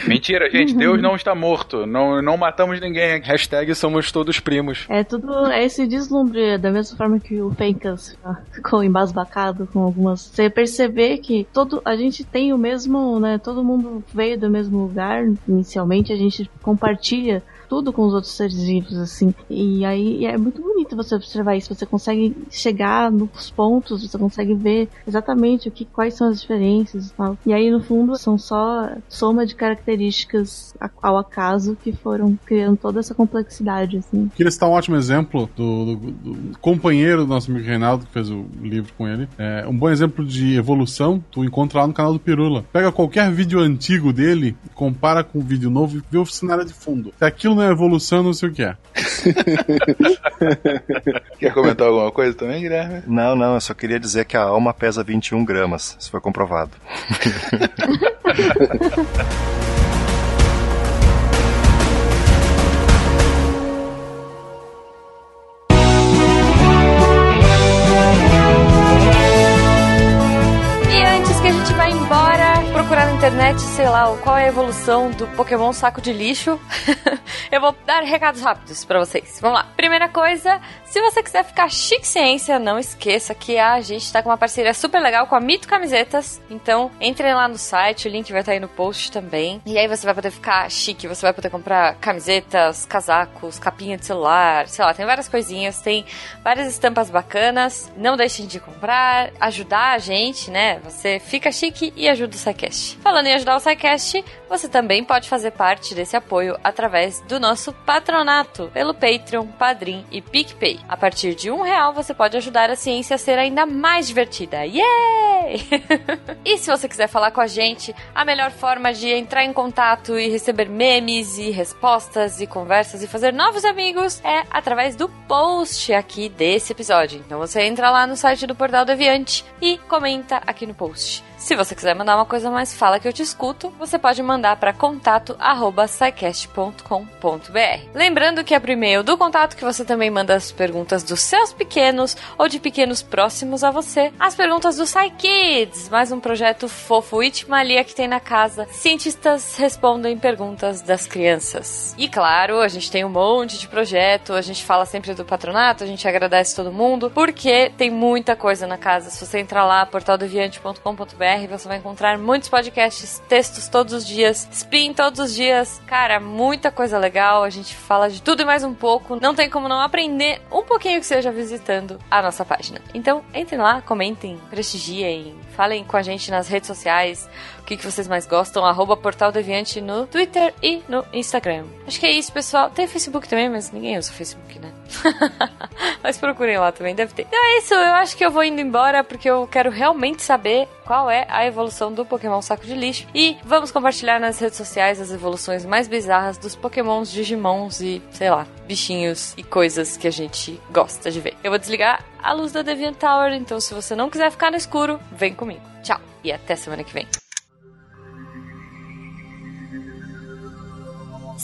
Mentira, gente. Deus não está morto. Não, não matamos ninguém aqui. Hashtag somos todos primos. É tudo é esse deslumbre, da mesma forma que o Fencas ficou embasbacado com algumas. Você perceber que todo a gente tem o mesmo, né? Todo mundo veio do mesmo lugar inicialmente, a gente compartilha tudo com os outros seres vivos, assim. E aí é muito bonito você observar isso. Você consegue chegar nos pontos, você consegue ver exatamente o que, quais são as diferenças e tal. E aí, no fundo, são só soma de características ao acaso que foram criando toda essa complexidade, assim. Queria citar um ótimo exemplo do, do- do companheiro do nosso amigo Reinaldo, que fez o livro com ele. É, um bom exemplo de evolução, tu encontra lá no canal do Pirula. Pega qualquer vídeo antigo dele, compara com o vídeo novo e vê o cenário de fundo. Se aquilo não é evolução, não sei o que é. Quer comentar alguma coisa também, Guilherme? Não, não, eu só queria dizer que a alma pesa 21 gramas. Isso foi comprovado. internet, sei lá, qual é a evolução do Pokémon saco de lixo, eu vou dar recados rápidos pra vocês. Vamos lá. Primeira coisa, se você quiser ficar chique ciência, não esqueça que a gente tá com uma parceria super legal com a Mito Camisetas. Então, entrem lá no site, o link vai estar aí no post também. E aí você vai poder ficar chique, você vai poder comprar camisetas, casacos, capinha de celular, sei lá, tem várias coisinhas, tem várias estampas bacanas. Não deixem de comprar, ajudar a gente, né? Você fica chique e ajuda o SciCast. Falando em ajudar o SciCast, você também pode fazer parte desse apoio através do nosso patronato, pelo Patreon, Padrim e PicPay. A partir de um real você pode ajudar a ciência a ser ainda mais divertida. Yay! e se você quiser falar com a gente, a melhor forma de entrar em contato e receber memes e respostas e conversas e fazer novos amigos é através do post aqui desse episódio. Então você entra lá no site do Portal Deviante e comenta aqui no post. Se você quiser mandar uma coisa mais fala que eu te escuto, você pode mandar para contato@scicast.com.br. Lembrando que é por e-mail do contato que você também manda as perguntas dos seus pequenos ou de pequenos próximos a você, as perguntas do SciKids, mais um projeto fofo Itmalia que tem na casa. Cientistas respondem perguntas das crianças. E claro, a gente tem um monte de projeto, a gente fala sempre do patronato, a gente agradece todo mundo, porque tem muita coisa na casa. Se você entrar lá, portaldeviante.com.br, você vai encontrar muitos podcasts, textos todos os dias, spin todos os dias. Cara, muita coisa legal. A gente fala de tudo e mais um pouco. Não tem como não aprender um pouquinho que seja visitando a nossa página. Então, entrem lá, comentem, prestigiem, falem com a gente nas redes sociais. O que, que vocês mais gostam? Arroba Portal Deviante no Twitter e no Instagram. Acho que é isso, pessoal. Tem Facebook também, mas ninguém usa Facebook, né? Mas procurem lá também, deve ter. Então é isso, eu acho que eu vou indo embora porque eu quero realmente saber qual é a evolução do Pokémon Saco de Lixo. E vamos compartilhar nas redes sociais as evoluções mais bizarras dos Pokémons, Digimons e, sei lá, bichinhos e coisas que a gente gosta de ver. Eu vou desligar a luz da Deviant Tower, então se você não quiser ficar no escuro, vem comigo. Tchau e até semana que vem.